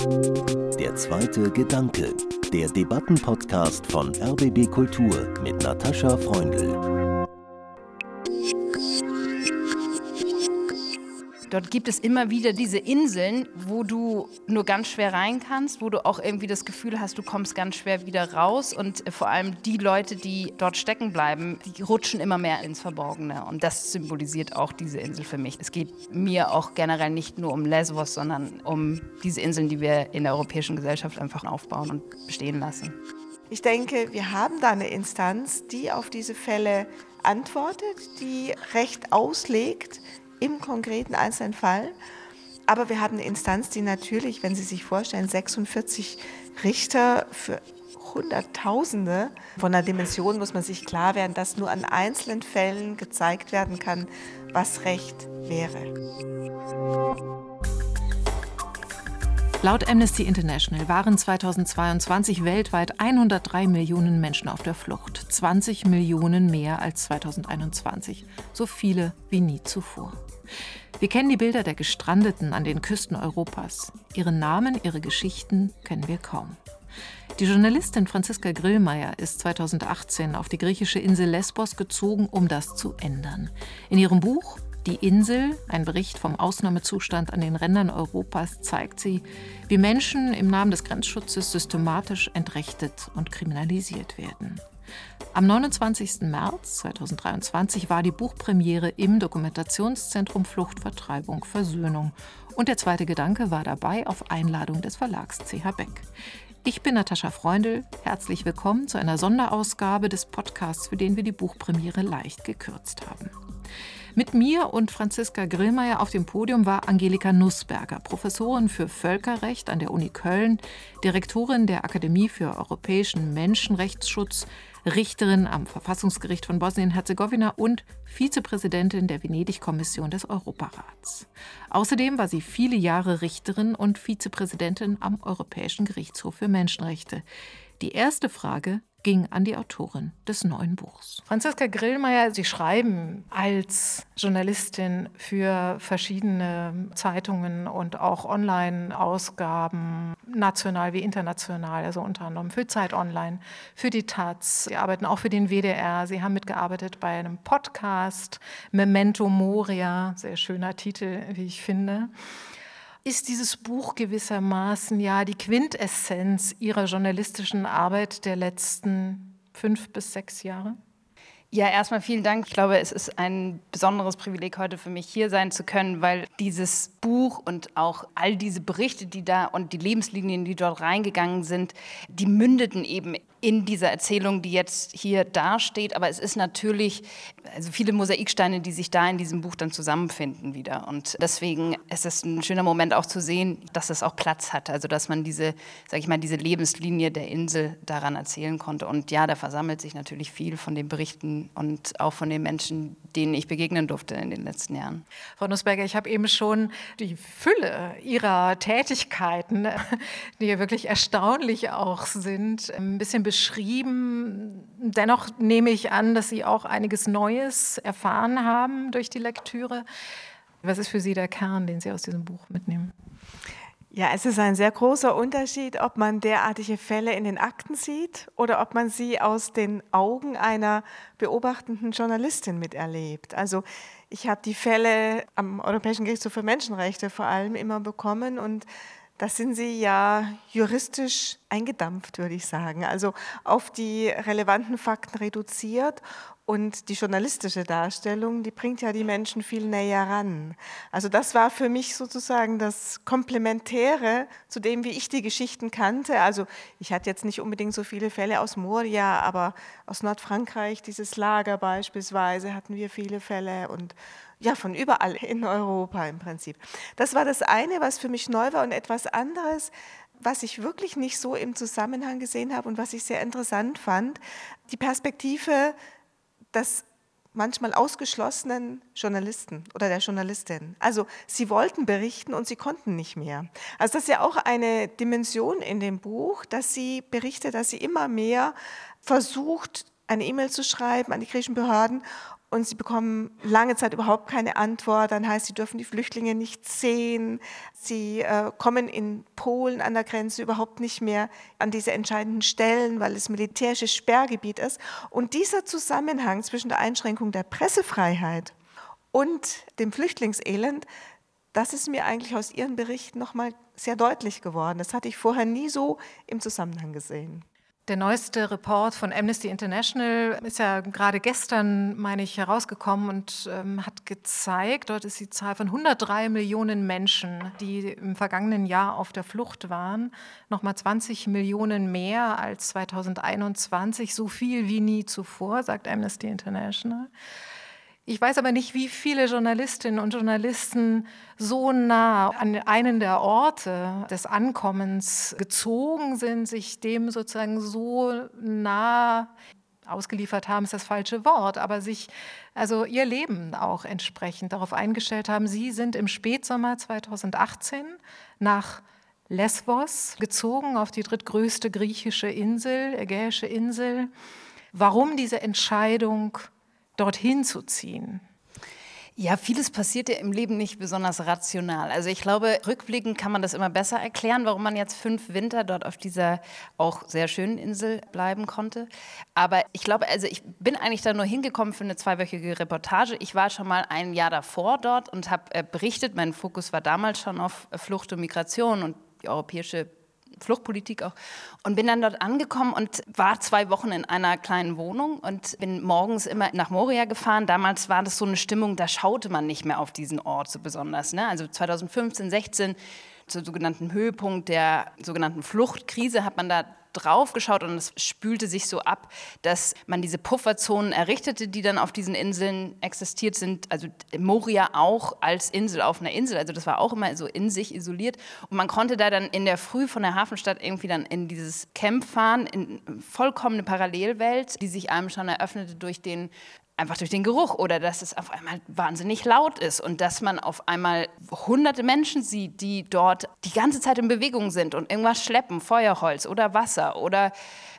Der zweite Gedanke, der Debattenpodcast von RBB Kultur mit Natascha Freundl. Dort gibt es immer wieder diese Inseln, wo du nur ganz schwer rein kannst, wo du auch irgendwie das Gefühl hast, du kommst ganz schwer wieder raus. Und vor allem die Leute, die dort stecken bleiben, die rutschen immer mehr ins Verborgene. Und das symbolisiert auch diese Insel für mich. Es geht mir auch generell nicht nur um Lesbos, sondern um diese Inseln, die wir in der europäischen Gesellschaft einfach aufbauen und bestehen lassen. Ich denke, wir haben da eine Instanz, die auf diese Fälle antwortet, die Recht auslegt, im konkreten einzelnen Fall. Aber wir haben eine Instanz, die natürlich, wenn Sie sich vorstellen, 46 Richter für Hunderttausende. Von der Dimension muss man sich klar werden, dass nur an einzelnen Fällen gezeigt werden kann, was Recht wäre. Laut Amnesty International waren 2022 weltweit 103 Millionen Menschen auf der Flucht, 20 Millionen mehr als 2021, so viele wie nie zuvor. Wir kennen die Bilder der Gestrandeten an den Küsten Europas. Ihre Namen, ihre Geschichten kennen wir kaum. Die Journalistin Franziska Grillmeier ist 2018 auf die griechische Insel Lesbos gezogen, um das zu ändern. In ihrem Buch Die Insel, ein Bericht vom Ausnahmezustand an den Rändern Europas, zeigt sie, wie Menschen im Namen des Grenzschutzes systematisch entrechtet und kriminalisiert werden. Am 29. März 2023 war die Buchpremiere im Dokumentationszentrum Flucht, Vertreibung, Versöhnung. Und der zweite Gedanke war dabei auf Einladung des Verlags CH Beck. Ich bin Natascha Freundl. Herzlich willkommen zu einer Sonderausgabe des Podcasts, für den wir die Buchpremiere leicht gekürzt haben. Mit mir und Franziska Grillmeier auf dem Podium war Angelika Nussberger, Professorin für Völkerrecht an der Uni Köln, Direktorin der Akademie für europäischen Menschenrechtsschutz, Richterin am Verfassungsgericht von Bosnien-Herzegowina und Vizepräsidentin der Venedig-Kommission des Europarats. Außerdem war sie viele Jahre Richterin und Vizepräsidentin am Europäischen Gerichtshof für Menschenrechte. Die erste Frage ging an die Autorin des neuen Buchs. Franziska Grillmeier, Sie schreiben als Journalistin für verschiedene Zeitungen und auch Online-Ausgaben, national wie international, also unter anderem für Zeit Online, für die Taz. Sie arbeiten auch für den WDR. Sie haben mitgearbeitet bei einem Podcast, Memento Moria, sehr schöner Titel, wie ich finde ist dieses Buch gewissermaßen ja die Quintessenz Ihrer journalistischen Arbeit der letzten fünf bis sechs Jahre? Ja, erstmal vielen Dank. Ich glaube, es ist ein besonderes Privileg, heute für mich hier sein zu können, weil dieses Buch und auch all diese Berichte, die da und die Lebenslinien, die dort reingegangen sind, die mündeten eben in dieser Erzählung, die jetzt hier dasteht. Aber es ist natürlich, also viele Mosaiksteine, die sich da in diesem Buch dann zusammenfinden wieder. Und deswegen ist es ein schöner Moment auch zu sehen, dass es auch Platz hat. Also dass man diese, sag ich mal, diese Lebenslinie der Insel daran erzählen konnte. Und ja, da versammelt sich natürlich viel von den Berichten und auch von den Menschen, denen ich begegnen durfte in den letzten Jahren. Frau Nussberger, ich habe eben schon die Fülle Ihrer Tätigkeiten, die ja wirklich erstaunlich auch sind, ein bisschen beschrieben. Dennoch nehme ich an, dass Sie auch einiges Neues erfahren haben durch die Lektüre. Was ist für Sie der Kern, den Sie aus diesem Buch mitnehmen? Ja, es ist ein sehr großer Unterschied, ob man derartige Fälle in den Akten sieht oder ob man sie aus den Augen einer beobachtenden Journalistin miterlebt. Also ich habe die Fälle am Europäischen Gerichtshof für Menschenrechte vor allem immer bekommen und da sind sie ja juristisch eingedampft, würde ich sagen. Also auf die relevanten Fakten reduziert und die journalistische Darstellung, die bringt ja die Menschen viel näher ran. Also das war für mich sozusagen das Komplementäre zu dem, wie ich die Geschichten kannte. Also ich hatte jetzt nicht unbedingt so viele Fälle aus Moria, aber aus Nordfrankreich, dieses Lager beispielsweise, hatten wir viele Fälle und ja, von überall in Europa im Prinzip. Das war das eine, was für mich neu war und etwas anderes, was ich wirklich nicht so im Zusammenhang gesehen habe und was ich sehr interessant fand, die Perspektive des manchmal ausgeschlossenen Journalisten oder der Journalistin. Also sie wollten berichten und sie konnten nicht mehr. Also das ist ja auch eine Dimension in dem Buch, dass sie berichtet, dass sie immer mehr versucht, eine E-Mail zu schreiben an die griechischen Behörden und sie bekommen lange Zeit überhaupt keine Antwort. Dann heißt, sie dürfen die Flüchtlinge nicht sehen. Sie äh, kommen in Polen an der Grenze überhaupt nicht mehr an diese entscheidenden Stellen, weil es militärisches Sperrgebiet ist. Und dieser Zusammenhang zwischen der Einschränkung der Pressefreiheit und dem Flüchtlingselend, das ist mir eigentlich aus Ihren Berichten nochmal sehr deutlich geworden. Das hatte ich vorher nie so im Zusammenhang gesehen. Der neueste Report von Amnesty International ist ja gerade gestern, meine ich, herausgekommen und ähm, hat gezeigt, dort ist die Zahl von 103 Millionen Menschen, die im vergangenen Jahr auf der Flucht waren, nochmal 20 Millionen mehr als 2021, so viel wie nie zuvor, sagt Amnesty International. Ich weiß aber nicht, wie viele Journalistinnen und Journalisten so nah an einen der Orte des Ankommens gezogen sind, sich dem sozusagen so nah ausgeliefert haben, ist das falsche Wort, aber sich also ihr Leben auch entsprechend darauf eingestellt haben. Sie sind im Spätsommer 2018 nach Lesbos gezogen, auf die drittgrößte griechische Insel, ägäische Insel. Warum diese Entscheidung dorthin zu ziehen? Ja, vieles passiert ja im Leben nicht besonders rational. Also ich glaube, rückblickend kann man das immer besser erklären, warum man jetzt fünf Winter dort auf dieser auch sehr schönen Insel bleiben konnte. Aber ich glaube, also ich bin eigentlich da nur hingekommen für eine zweiwöchige Reportage. Ich war schon mal ein Jahr davor dort und habe äh, berichtet. Mein Fokus war damals schon auf Flucht und Migration und die europäische Fluchtpolitik auch. Und bin dann dort angekommen und war zwei Wochen in einer kleinen Wohnung und bin morgens immer nach Moria gefahren. Damals war das so eine Stimmung, da schaute man nicht mehr auf diesen Ort so besonders. Ne? Also 2015, 16 zum sogenannten Höhepunkt der sogenannten Fluchtkrise hat man da drauf geschaut und es spülte sich so ab, dass man diese Pufferzonen errichtete, die dann auf diesen Inseln existiert sind. Also Moria auch als Insel auf einer Insel. Also das war auch immer so in sich isoliert. Und man konnte da dann in der Früh von der Hafenstadt irgendwie dann in dieses Camp fahren, in vollkommene Parallelwelt, die sich einem schon eröffnete durch den einfach durch den Geruch oder dass es auf einmal wahnsinnig laut ist und dass man auf einmal hunderte Menschen sieht, die dort die ganze Zeit in Bewegung sind und irgendwas schleppen, Feuerholz oder Wasser oder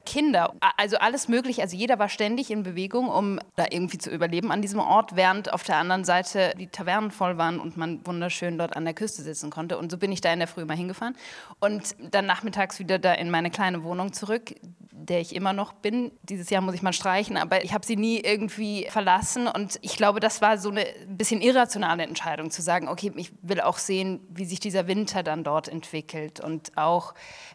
Kinder, also alles möglich. Also jeder war ständig in Bewegung, um da irgendwie zu überleben an diesem Ort, während auf der anderen Seite die Tavernen voll waren und man wunderschön dort an der Küste sitzen konnte. Und so bin ich da in der Früh mal hingefahren und dann nachmittags wieder da in meine kleine Wohnung zurück, der ich immer noch bin. Dieses Jahr muss ich mal streichen, aber ich habe sie nie irgendwie verlassen. Und ich glaube, das war so eine bisschen irrationale Entscheidung, zu sagen, okay, ich will auch sehen, wie sich dieser Winter dann dort entwickelt. Und auch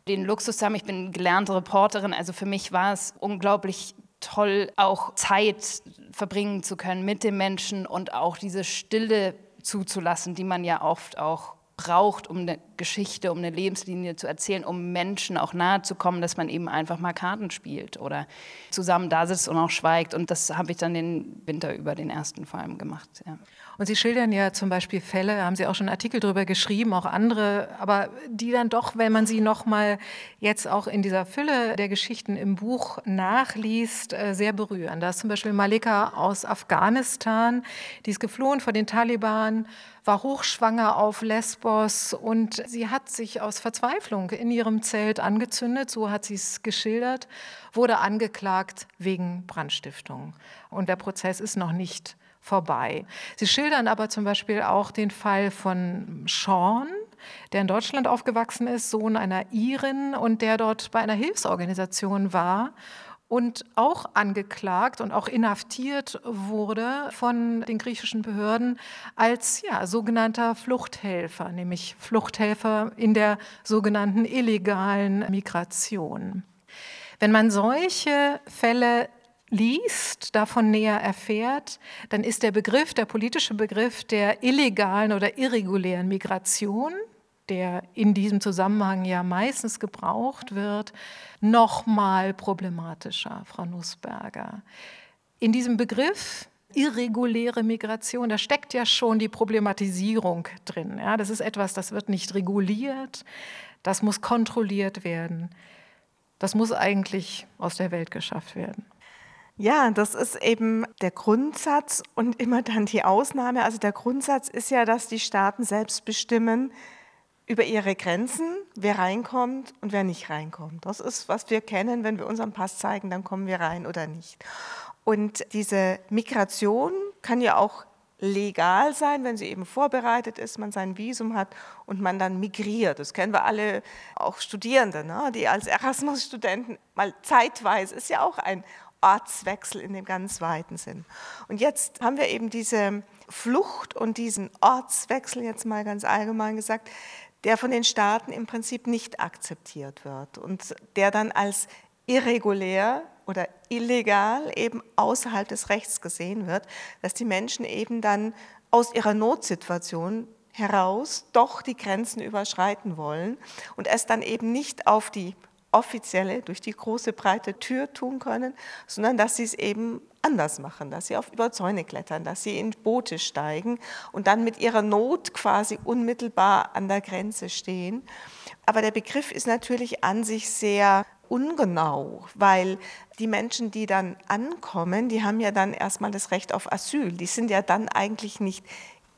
den Luxus zu haben, ich bin gelernte Reporterin, also für mich war es unglaublich toll, auch Zeit verbringen zu können mit den Menschen und auch diese Stille zuzulassen, die man ja oft auch braucht, um eine Geschichte, um eine Lebenslinie zu erzählen, um Menschen auch nahe zu kommen, dass man eben einfach mal Karten spielt oder zusammen da sitzt und auch schweigt. Und das habe ich dann den Winter über den ersten vor allem gemacht. Ja. Und Sie schildern ja zum Beispiel Fälle, haben Sie auch schon Artikel darüber geschrieben, auch andere, aber die dann doch, wenn man sie nochmal jetzt auch in dieser Fülle der Geschichten im Buch nachliest, äh, sehr berühren. Da ist zum Beispiel Malika aus Afghanistan, die ist geflohen vor den Taliban, war hochschwanger auf Lesbos und sie hat sich aus Verzweiflung in ihrem Zelt angezündet, so hat sie es geschildert, wurde angeklagt wegen Brandstiftung. Und der Prozess ist noch nicht vorbei. Sie schildern aber zum Beispiel auch den Fall von Sean, der in Deutschland aufgewachsen ist, Sohn einer Irin und der dort bei einer Hilfsorganisation war und auch angeklagt und auch inhaftiert wurde von den griechischen Behörden als ja, sogenannter Fluchthelfer, nämlich Fluchthelfer in der sogenannten illegalen Migration. Wenn man solche Fälle liest, davon näher erfährt, dann ist der Begriff, der politische Begriff der illegalen oder irregulären Migration, der in diesem Zusammenhang ja meistens gebraucht wird, noch mal problematischer, Frau Nussberger. In diesem Begriff irreguläre Migration, da steckt ja schon die Problematisierung drin. Ja, das ist etwas, das wird nicht reguliert, das muss kontrolliert werden. Das muss eigentlich aus der Welt geschafft werden. Ja, das ist eben der Grundsatz und immer dann die Ausnahme. Also der Grundsatz ist ja, dass die Staaten selbst bestimmen über ihre Grenzen, wer reinkommt und wer nicht reinkommt. Das ist, was wir kennen, wenn wir unseren Pass zeigen, dann kommen wir rein oder nicht. Und diese Migration, kann ja auch legal sein, wenn sie eben vorbereitet ist, man sein Visum hat und man dann migriert. Das kennen wir alle, auch Studierende, ne? die als Erasmus-Studenten mal zeitweise, ist ja auch ein Ortswechsel in dem ganz weiten Sinn. Und jetzt haben wir eben diese Flucht und diesen Ortswechsel, jetzt mal ganz allgemein gesagt, der von den Staaten im Prinzip nicht akzeptiert wird und der dann als irregulär oder illegal eben außerhalb des Rechts gesehen wird, dass die Menschen eben dann aus ihrer Notsituation heraus doch die Grenzen überschreiten wollen und es dann eben nicht auf die offizielle, durch die große breite Tür tun können, sondern dass sie es eben anders machen, dass sie auf über Zäune klettern, dass sie in Boote steigen und dann mit ihrer Not quasi unmittelbar an der Grenze stehen. Aber der Begriff ist natürlich an sich sehr ungenau, weil die Menschen, die dann ankommen, die haben ja dann erstmal das Recht auf Asyl. Die sind ja dann eigentlich nicht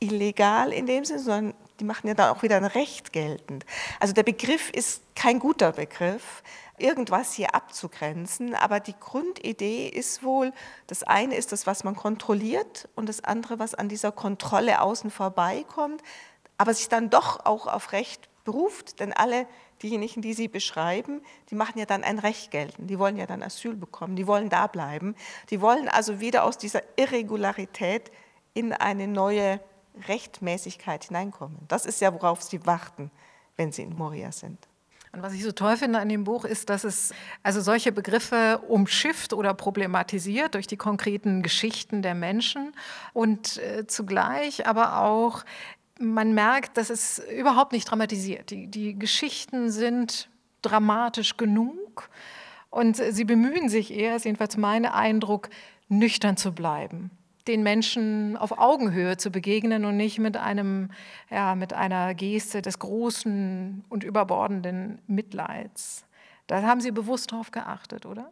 illegal in dem Sinne, sondern die machen ja dann auch wieder ein Recht geltend. Also der Begriff ist kein guter Begriff, irgendwas hier abzugrenzen, aber die Grundidee ist wohl, das eine ist das, was man kontrolliert und das andere, was an dieser Kontrolle außen vorbeikommt, aber sich dann doch auch auf Recht beruft, denn alle diejenigen, die Sie beschreiben, die machen ja dann ein Recht geltend, die wollen ja dann Asyl bekommen, die wollen da bleiben, die wollen also wieder aus dieser Irregularität in eine neue Rechtmäßigkeit hineinkommen. Das ist ja, worauf Sie warten, wenn Sie in Moria sind. Und was ich so toll finde an dem Buch ist, dass es also solche Begriffe umschifft oder problematisiert durch die konkreten Geschichten der Menschen und äh, zugleich aber auch man merkt, dass es überhaupt nicht dramatisiert. Die, die Geschichten sind dramatisch genug und sie bemühen sich eher, ist jedenfalls mein Eindruck, nüchtern zu bleiben den Menschen auf Augenhöhe zu begegnen und nicht mit einem, ja, mit einer Geste des großen und überbordenden Mitleids. Da haben Sie bewusst drauf geachtet, oder?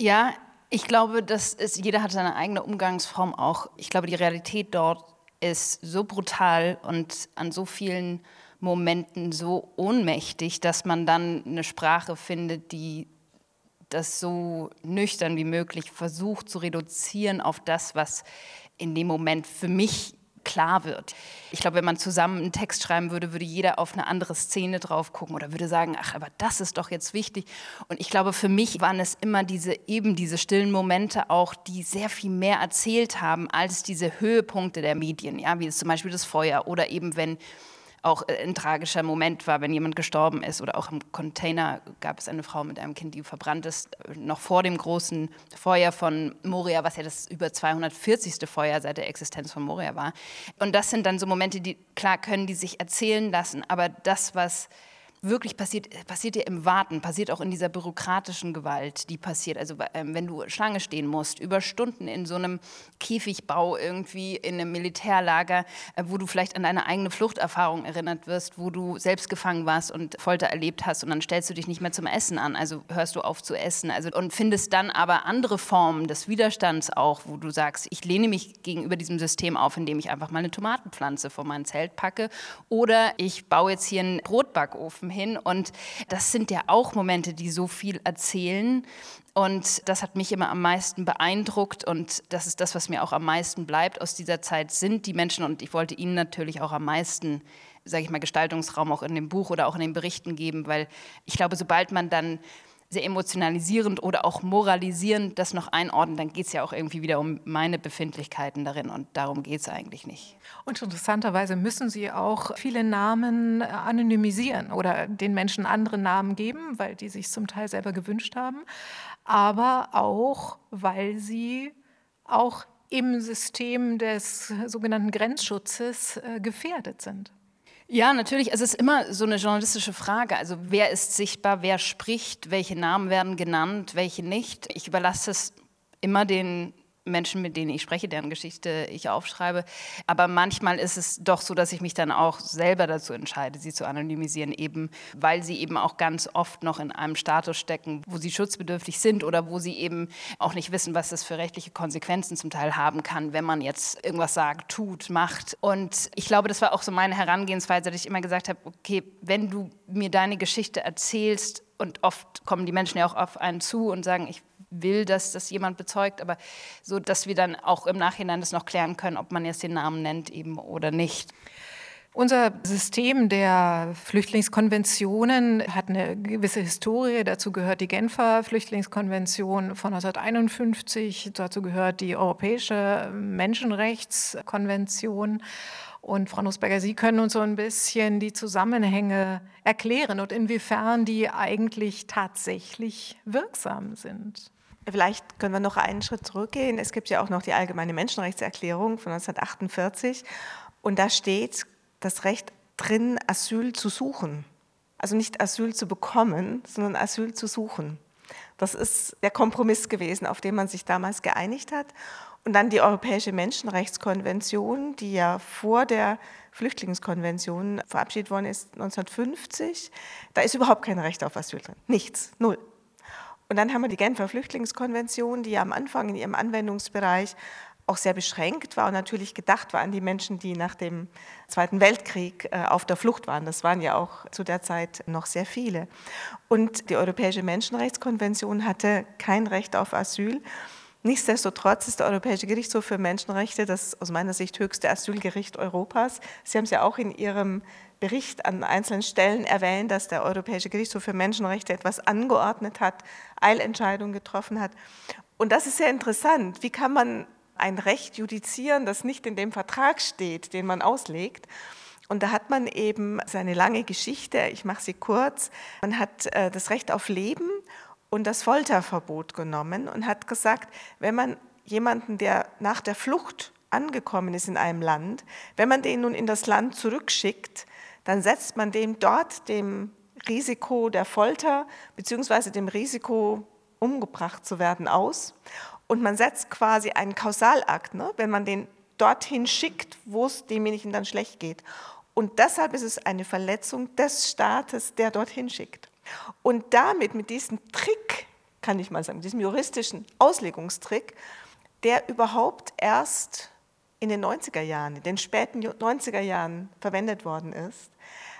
Ja, ich glaube, dass es, jeder hat seine eigene Umgangsform auch. Ich glaube, die Realität dort ist so brutal und an so vielen Momenten so ohnmächtig, dass man dann eine Sprache findet, die das so nüchtern wie möglich versucht zu reduzieren auf das, was in dem Moment für mich klar wird. Ich glaube, wenn man zusammen einen Text schreiben würde, würde jeder auf eine andere Szene drauf gucken oder würde sagen, ach, aber das ist doch jetzt wichtig. Und ich glaube, für mich waren es immer diese eben diese stillen Momente auch, die sehr viel mehr erzählt haben als diese Höhepunkte der Medien, ja, wie es zum Beispiel das Feuer oder eben wenn auch äh, ein tragischer Moment war, wenn jemand gestorben ist. Oder auch im Container gab es eine Frau mit einem Kind, die verbrannt ist, noch vor dem großen Feuer von Moria, was ja das über 240. Feuer seit der Existenz von Moria war. Und das sind dann so Momente, die, klar, können die sich erzählen lassen, aber das, was wirklich passiert, passiert ja im Warten, passiert auch in dieser bürokratischen Gewalt, die passiert. Also ähm, wenn du Schlange stehen musst, über Stunden in so einem Käfigbau irgendwie in einem Militärlager, äh, wo du vielleicht an deine eigene Fluchterfahrung erinnert wirst, wo du selbst gefangen warst und Folter erlebt hast und dann stellst du dich nicht mehr zum Essen an, also hörst du auf zu essen also, und findest dann aber andere Formen des Widerstands auch, wo du sagst, ich lehne mich gegenüber diesem System auf, indem ich einfach mal eine Tomatenpflanze vor mein Zelt packe oder ich baue jetzt hier einen Brotbackofen Treffen hin. Und das sind ja auch Momente, die so viel erzählen. Und das hat mich immer am meisten beeindruckt und das ist das, was mir auch am meisten bleibt aus dieser Zeit, sind die Menschen. Und ich wollte ihnen natürlich auch am meisten, sage ich mal, Gestaltungsraum auch in dem Buch oder auch in den Berichten geben, weil ich glaube, sobald man dann sehr emotionalisierend oder auch moralisierend das noch einordnen, dann geht es ja auch irgendwie wieder um meine Befindlichkeiten darin und darum geht es eigentlich nicht. Und interessanterweise müssen Sie auch viele Namen anonymisieren oder den Menschen andere Namen geben, weil die sich zum Teil selber gewünscht haben, aber auch, weil sie auch im System des sogenannten Grenzschutzes äh, gefährdet sind. Ja, natürlich. Es ist immer so eine journalistische Frage. Also wer ist sichtbar, wer spricht, welche Namen werden genannt, welche nicht. Ich überlasse es immer den Menschen, mit denen ich spreche, deren Geschichte ich aufschreibe. Aber manchmal ist es doch so, dass ich mich dann auch selber dazu entscheide, sie zu anonymisieren, eben weil sie eben auch ganz oft noch in einem Status stecken, wo sie schutzbedürftig sind oder wo sie eben auch nicht wissen, was das für rechtliche Konsequenzen zum Teil haben kann, wenn man jetzt irgendwas sagt, tut, macht. Und ich glaube, das war auch so meine Herangehensweise, dass ich immer gesagt habe, okay, wenn du mir deine Geschichte erzählst, und oft kommen die Menschen ja auch auf einen zu und sagen, ich will, dass das jemand bezeugt, aber so, dass wir dann auch im Nachhinein das noch klären können, ob man jetzt den Namen nennt eben oder nicht. Unser System der Flüchtlingskonventionen hat eine gewisse Historie. Dazu gehört die Genfer Flüchtlingskonvention von 1951. Dazu gehört die Europäische Menschenrechtskonvention. Und Frau Nussberger, Sie können uns so ein bisschen die Zusammenhänge erklären und inwiefern die eigentlich tatsächlich wirksam sind. Vielleicht können wir noch einen Schritt zurückgehen. Es gibt ja auch noch die Allgemeine Menschenrechtserklärung von 1948. Und da steht das Recht drin, Asyl zu suchen. Also nicht Asyl zu bekommen, sondern Asyl zu suchen. Das ist der Kompromiss gewesen, auf den man sich damals geeinigt hat. Und dann die Europäische Menschenrechtskonvention, die ja vor der Flüchtlingskonvention verabschiedet worden ist, 1950. Da ist überhaupt kein Recht auf Asyl drin. Nichts, null. Und dann haben wir die Genfer Flüchtlingskonvention, die ja am Anfang in ihrem Anwendungsbereich auch sehr beschränkt war und natürlich gedacht war an die Menschen, die nach dem Zweiten Weltkrieg äh, auf der Flucht waren. Das waren ja auch zu der Zeit noch sehr viele. Und die Europäische Menschenrechtskonvention hatte kein Recht auf Asyl. Nichtsdestotrotz ist der Europäische Gerichtshof für Menschenrechte das aus meiner Sicht höchste Asylgericht Europas. Sie haben es ja auch in Ihrem Bericht an einzelnen Stellen erwähnt, dass der Europäische Gerichtshof für Menschenrechte etwas angeordnet hat, Eilentscheidungen getroffen hat. Und das ist sehr interessant. Wie kann man ein Recht judizieren, das nicht in dem Vertrag steht, den man auslegt. Und da hat man eben seine lange Geschichte, ich mache sie kurz, man hat äh, das Recht auf Leben und das Folterverbot genommen und hat gesagt, wenn man jemanden, der nach der Flucht angekommen ist in einem Land, wenn man den nun in das Land zurückschickt, dann setzt man dem dort dem Risiko der Folter bzw. dem Risiko, umgebracht zu werden, aus. Und man setzt quasi einen Kausalakt, ne, wenn man den dorthin schickt, wo es demjenigen dann schlecht geht. Und deshalb ist es eine Verletzung des Staates, der dorthin schickt. Und damit, mit diesem Trick, kann ich mal sagen, diesem juristischen Auslegungstrick, der überhaupt erst in den 90er Jahren, in den späten 90er Jahren verwendet worden ist,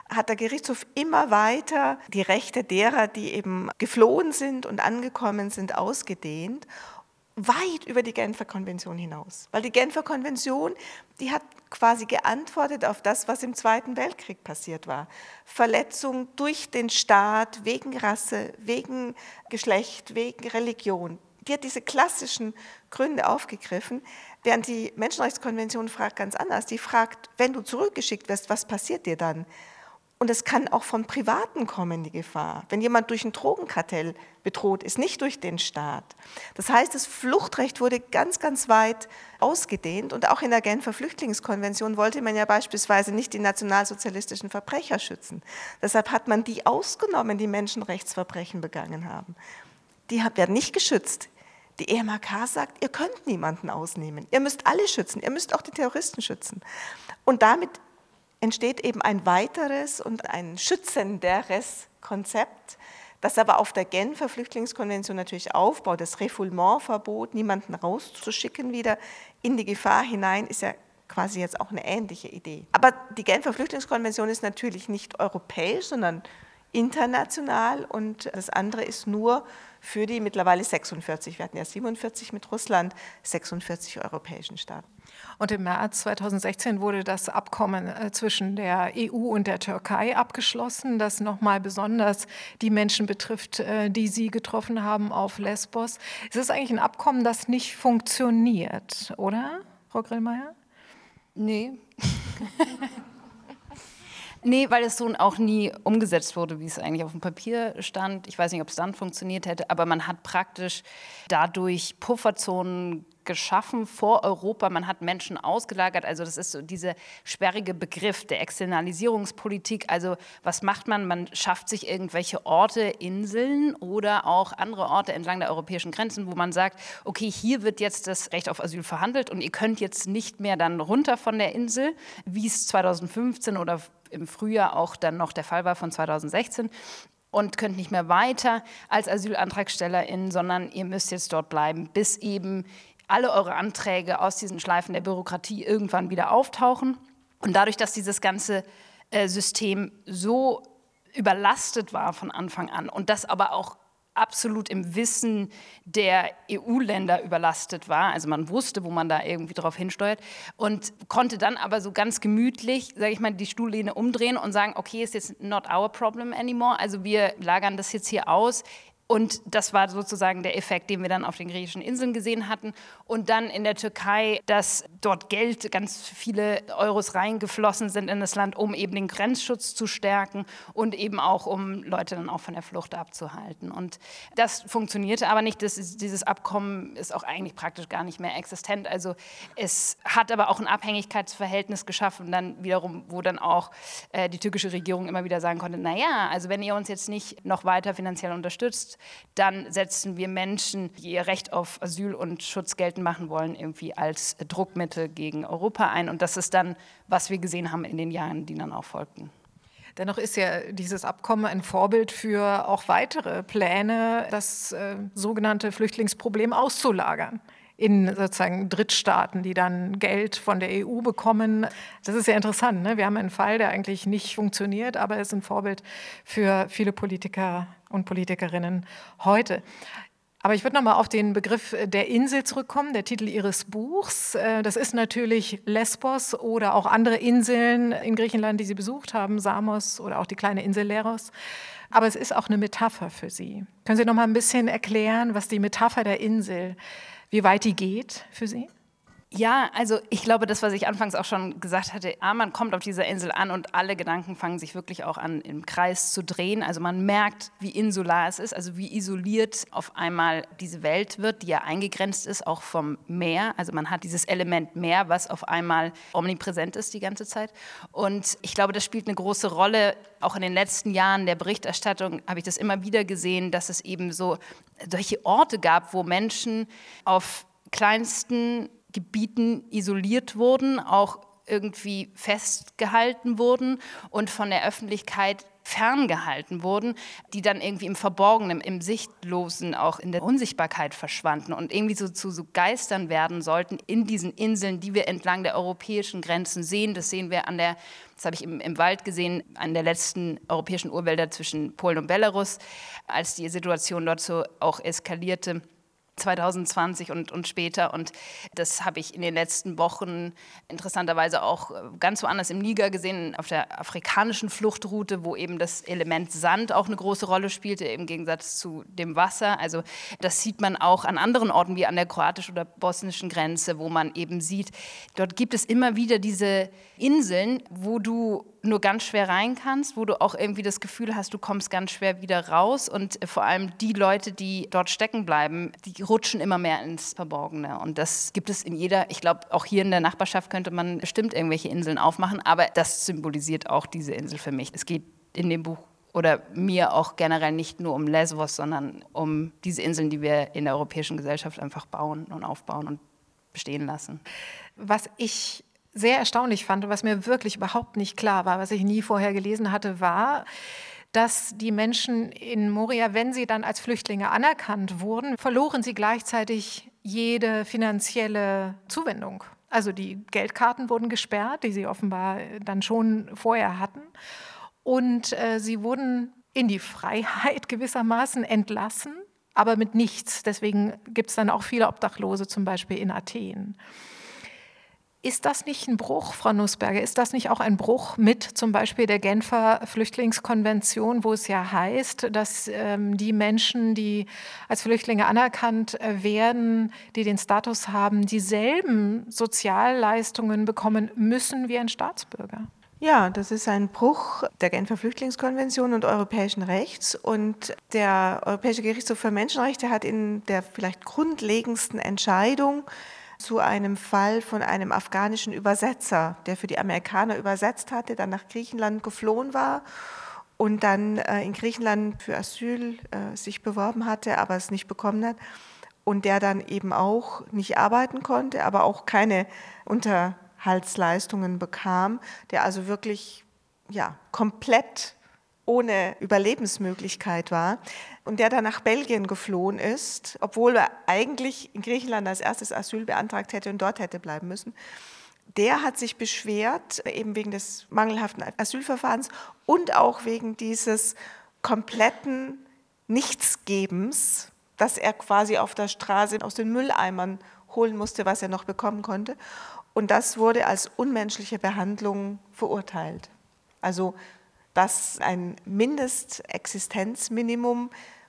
hat der Gerichtshof immer weiter die Rechte derer, die eben geflohen sind und angekommen sind, ausgedehnt weit über die Genfer Konvention hinaus. Weil die Genfer Konvention, die hat quasi geantwortet auf das, was im Zweiten Weltkrieg passiert war. Verletzung durch den Staat wegen Rasse, wegen Geschlecht, wegen Religion. Die hat diese klassischen Gründe aufgegriffen, während die Menschenrechtskonvention fragt ganz anders. Die fragt, wenn du zurückgeschickt wirst, was passiert dir dann? Und es kann auch von Privaten kommen, die Gefahr. Wenn jemand durch ein Drogenkartell bedroht ist, nicht durch den Staat. Das heißt, das Fluchtrecht wurde ganz, ganz weit ausgedehnt. Und auch in der Genfer Flüchtlingskonvention wollte man ja beispielsweise nicht die nationalsozialistischen Verbrecher schützen. Deshalb hat man die ausgenommen, die Menschenrechtsverbrechen begangen haben. Die werden nicht geschützt. Die EMHK sagt, ihr könnt niemanden ausnehmen. Ihr müsst alle schützen. Ihr müsst auch die Terroristen schützen. Und damit entsteht eben ein weiteres und ein schützenderes Konzept, das aber auf der Genfer Flüchtlingskonvention natürlich aufbaut. Das Refoulementverbot, niemanden rauszuschicken wieder in die Gefahr hinein, ist ja quasi jetzt auch eine ähnliche Idee. Aber die Genfer Flüchtlingskonvention ist natürlich nicht europäisch, sondern international und das andere ist nur für die mittlerweile 46, wir hatten ja 47 mit Russland, 46 europäischen Staaten. Und im März 2016 wurde das Abkommen äh, zwischen der EU und der Türkei abgeschlossen, das nochmal besonders die Menschen betrifft, äh, die Sie getroffen haben auf Lesbos. Es ist eigentlich ein Abkommen, das nicht funktioniert, oder, Frau Grillmeier? Nee. Nee, weil es so auch nie umgesetzt wurde, wie es eigentlich auf dem Papier stand. Ich weiß nicht, ob es dann funktioniert hätte, aber man hat praktisch dadurch Pufferzonen geschaffen vor Europa. Man hat Menschen ausgelagert. Also das ist so dieser sperrige Begriff der Externalisierungspolitik. Also was macht man? Man schafft sich irgendwelche Orte, Inseln oder auch andere Orte entlang der europäischen Grenzen, wo man sagt, okay, hier wird jetzt das Recht auf Asyl verhandelt und ihr könnt jetzt nicht mehr dann runter von der Insel, wie es 2015 oder im Frühjahr auch dann noch der Fall war von 2016 und könnt nicht mehr weiter als Asylantragstellerin, sondern ihr müsst jetzt dort bleiben, bis eben alle eure Anträge aus diesen Schleifen der Bürokratie irgendwann wieder auftauchen. Und dadurch, dass dieses ganze äh, System so überlastet war von Anfang an und das aber auch absolut im Wissen der EU-Länder überlastet war. Also man wusste, wo man da irgendwie drauf hinsteuert und konnte dann aber so ganz gemütlich, sage ich mal, die Stuhllehne umdrehen und sagen, okay, ist jetzt not our problem anymore. Also wir lagern das jetzt hier aus. Und das war sozusagen der Effekt, den wir dann auf den griechischen Inseln gesehen hatten. Und dann in der Türkei, dass dort Geld, ganz viele Euros reingeflossen sind in das Land, um eben den Grenzschutz zu stärken und eben auch, um Leute dann auch von der Flucht abzuhalten. Und das funktionierte aber nicht. Ist, dieses Abkommen ist auch eigentlich praktisch gar nicht mehr existent. Also es hat aber auch ein Abhängigkeitsverhältnis geschaffen, dann wiederum, wo dann auch äh, die türkische Regierung immer wieder sagen konnte, naja, also wenn ihr uns jetzt nicht noch weiter finanziell unterstützt, dann setzen wir Menschen, die ihr Recht auf Asyl und Schutz geltend machen wollen, irgendwie als Druckmittel gegen Europa ein. Und das ist dann, was wir gesehen haben in den Jahren, die dann auch folgten. Dennoch ist ja dieses Abkommen ein Vorbild für auch weitere Pläne, das äh, sogenannte Flüchtlingsproblem auszulagern in sozusagen Drittstaaten, die dann Geld von der EU bekommen. Das ist ja interessant. Ne? Wir haben einen Fall, der eigentlich nicht funktioniert, aber ist ein Vorbild für viele Politiker und Politikerinnen heute. Aber ich würde noch mal auf den Begriff der Insel zurückkommen, der Titel Ihres Buchs. Äh, das ist natürlich Lesbos oder auch andere Inseln in Griechenland, die Sie besucht haben, Samos oder auch die kleine Insel Leros. Aber es ist auch eine Metapher für Sie. Können Sie noch mal ein bisschen erklären, was die Metapher der Insel wie weit die geht für Sie? Ja, also ich glaube, das, was ich anfangs auch schon gesagt hatte, ah, man kommt auf dieser Insel an und alle Gedanken fangen sich wirklich auch an, im Kreis zu drehen. Also man merkt, wie insular es ist, also wie isoliert auf einmal diese Welt wird, die ja eingegrenzt ist, auch vom Meer. Also man hat dieses Element Meer, was auf einmal omnipräsent ist die ganze Zeit. Und ich glaube, das spielt eine große Rolle. Auch in den letzten Jahren der Berichterstattung habe ich das immer wieder gesehen, dass es eben so solche Orte gab, wo Menschen auf kleinsten Gebieten isoliert wurden, auch irgendwie festgehalten wurden und von der Öffentlichkeit ferngehalten wurden, die dann irgendwie im Verborgenen, im Sichtlosen, auch in der Unsichtbarkeit verschwanden und irgendwie so zu so Geistern werden sollten in diesen Inseln, die wir entlang der europäischen Grenzen sehen. Das sehen wir an der, das habe ich im, im Wald gesehen, an der letzten europäischen Urwälder zwischen Polen und Belarus, als die Situation dort so auch eskalierte 2020 und, und später. Und das habe ich in den letzten Wochen interessanterweise auch äh, ganz woanders im Niger gesehen, auf der afrikanischen Fluchtroute, wo eben das Element Sand auch eine große Rolle spielte, im Gegensatz zu dem Wasser. Also das sieht man auch an anderen Orten wie an der kroatischen oder bosnischen Grenze, wo man eben sieht, dort gibt es immer wieder diese Inseln, wo du nur ganz schwer rein kannst, wo du auch irgendwie das Gefühl hast, du kommst ganz schwer wieder raus. Und vor allem die Leute, die dort stecken bleiben, die rutschen immer mehr ins Verborgene. Und das gibt es in jeder, ich glaube, auch hier in der Nachbarschaft könnte man bestimmt irgendwelche Inseln aufmachen, aber das symbolisiert auch diese Insel für mich. Es geht in dem Buch oder mir auch generell nicht nur um Lesbos, sondern um diese Inseln, die wir in der europäischen Gesellschaft einfach bauen und aufbauen und bestehen lassen. Was ich sehr erstaunlich fand und was mir wirklich überhaupt nicht klar war, was ich nie vorher gelesen hatte, war, dass die Menschen in Moria, wenn sie dann als Flüchtlinge anerkannt wurden, verloren sie gleichzeitig jede finanzielle Zuwendung. Also die Geldkarten wurden gesperrt, die sie offenbar dann schon vorher hatten. Und äh, sie wurden in die Freiheit gewissermaßen entlassen, aber mit nichts. Deswegen gibt es dann auch viele Obdachlose, zum Beispiel in Athen. Ist das nicht ein Bruch, Frau Nussberger? Ist das nicht auch ein Bruch mit zum Beispiel der Genfer Flüchtlingskonvention, wo es ja heißt, dass ähm, die Menschen, die als Flüchtlinge anerkannt äh, werden, die den Status haben, dieselben Sozialleistungen bekommen müssen wie ein Staatsbürger? Ja, das ist ein Bruch der Genfer Flüchtlingskonvention und europäischen Rechts. Und der Europäische Gerichtshof für Menschenrechte hat in der vielleicht grundlegendsten Entscheidung zu einem Fall von einem afghanischen Übersetzer, der für die Amerikaner übersetzt hatte, dann nach Griechenland geflohen war und dann äh, in Griechenland für Asyl äh, sich beworben hatte, aber es nicht bekommen hat und der dann eben auch nicht arbeiten konnte, aber auch keine Unterhaltsleistungen bekam, der also wirklich ja, komplett ohne Überlebensmöglichkeit war und der dann nach Belgien geflohen ist, obwohl er eigentlich in Griechenland als erstes Asyl beantragt hätte und dort hätte bleiben müssen. Der hat sich beschwert, eben wegen des mangelhaften Asylverfahrens und auch wegen dieses kompletten Nichtsgebens, dass er quasi auf der Straße aus den Mülleimern holen musste, was er noch bekommen konnte. Und das wurde als unmenschliche Behandlung verurteilt. Also dass ein Mindestexistenzminimum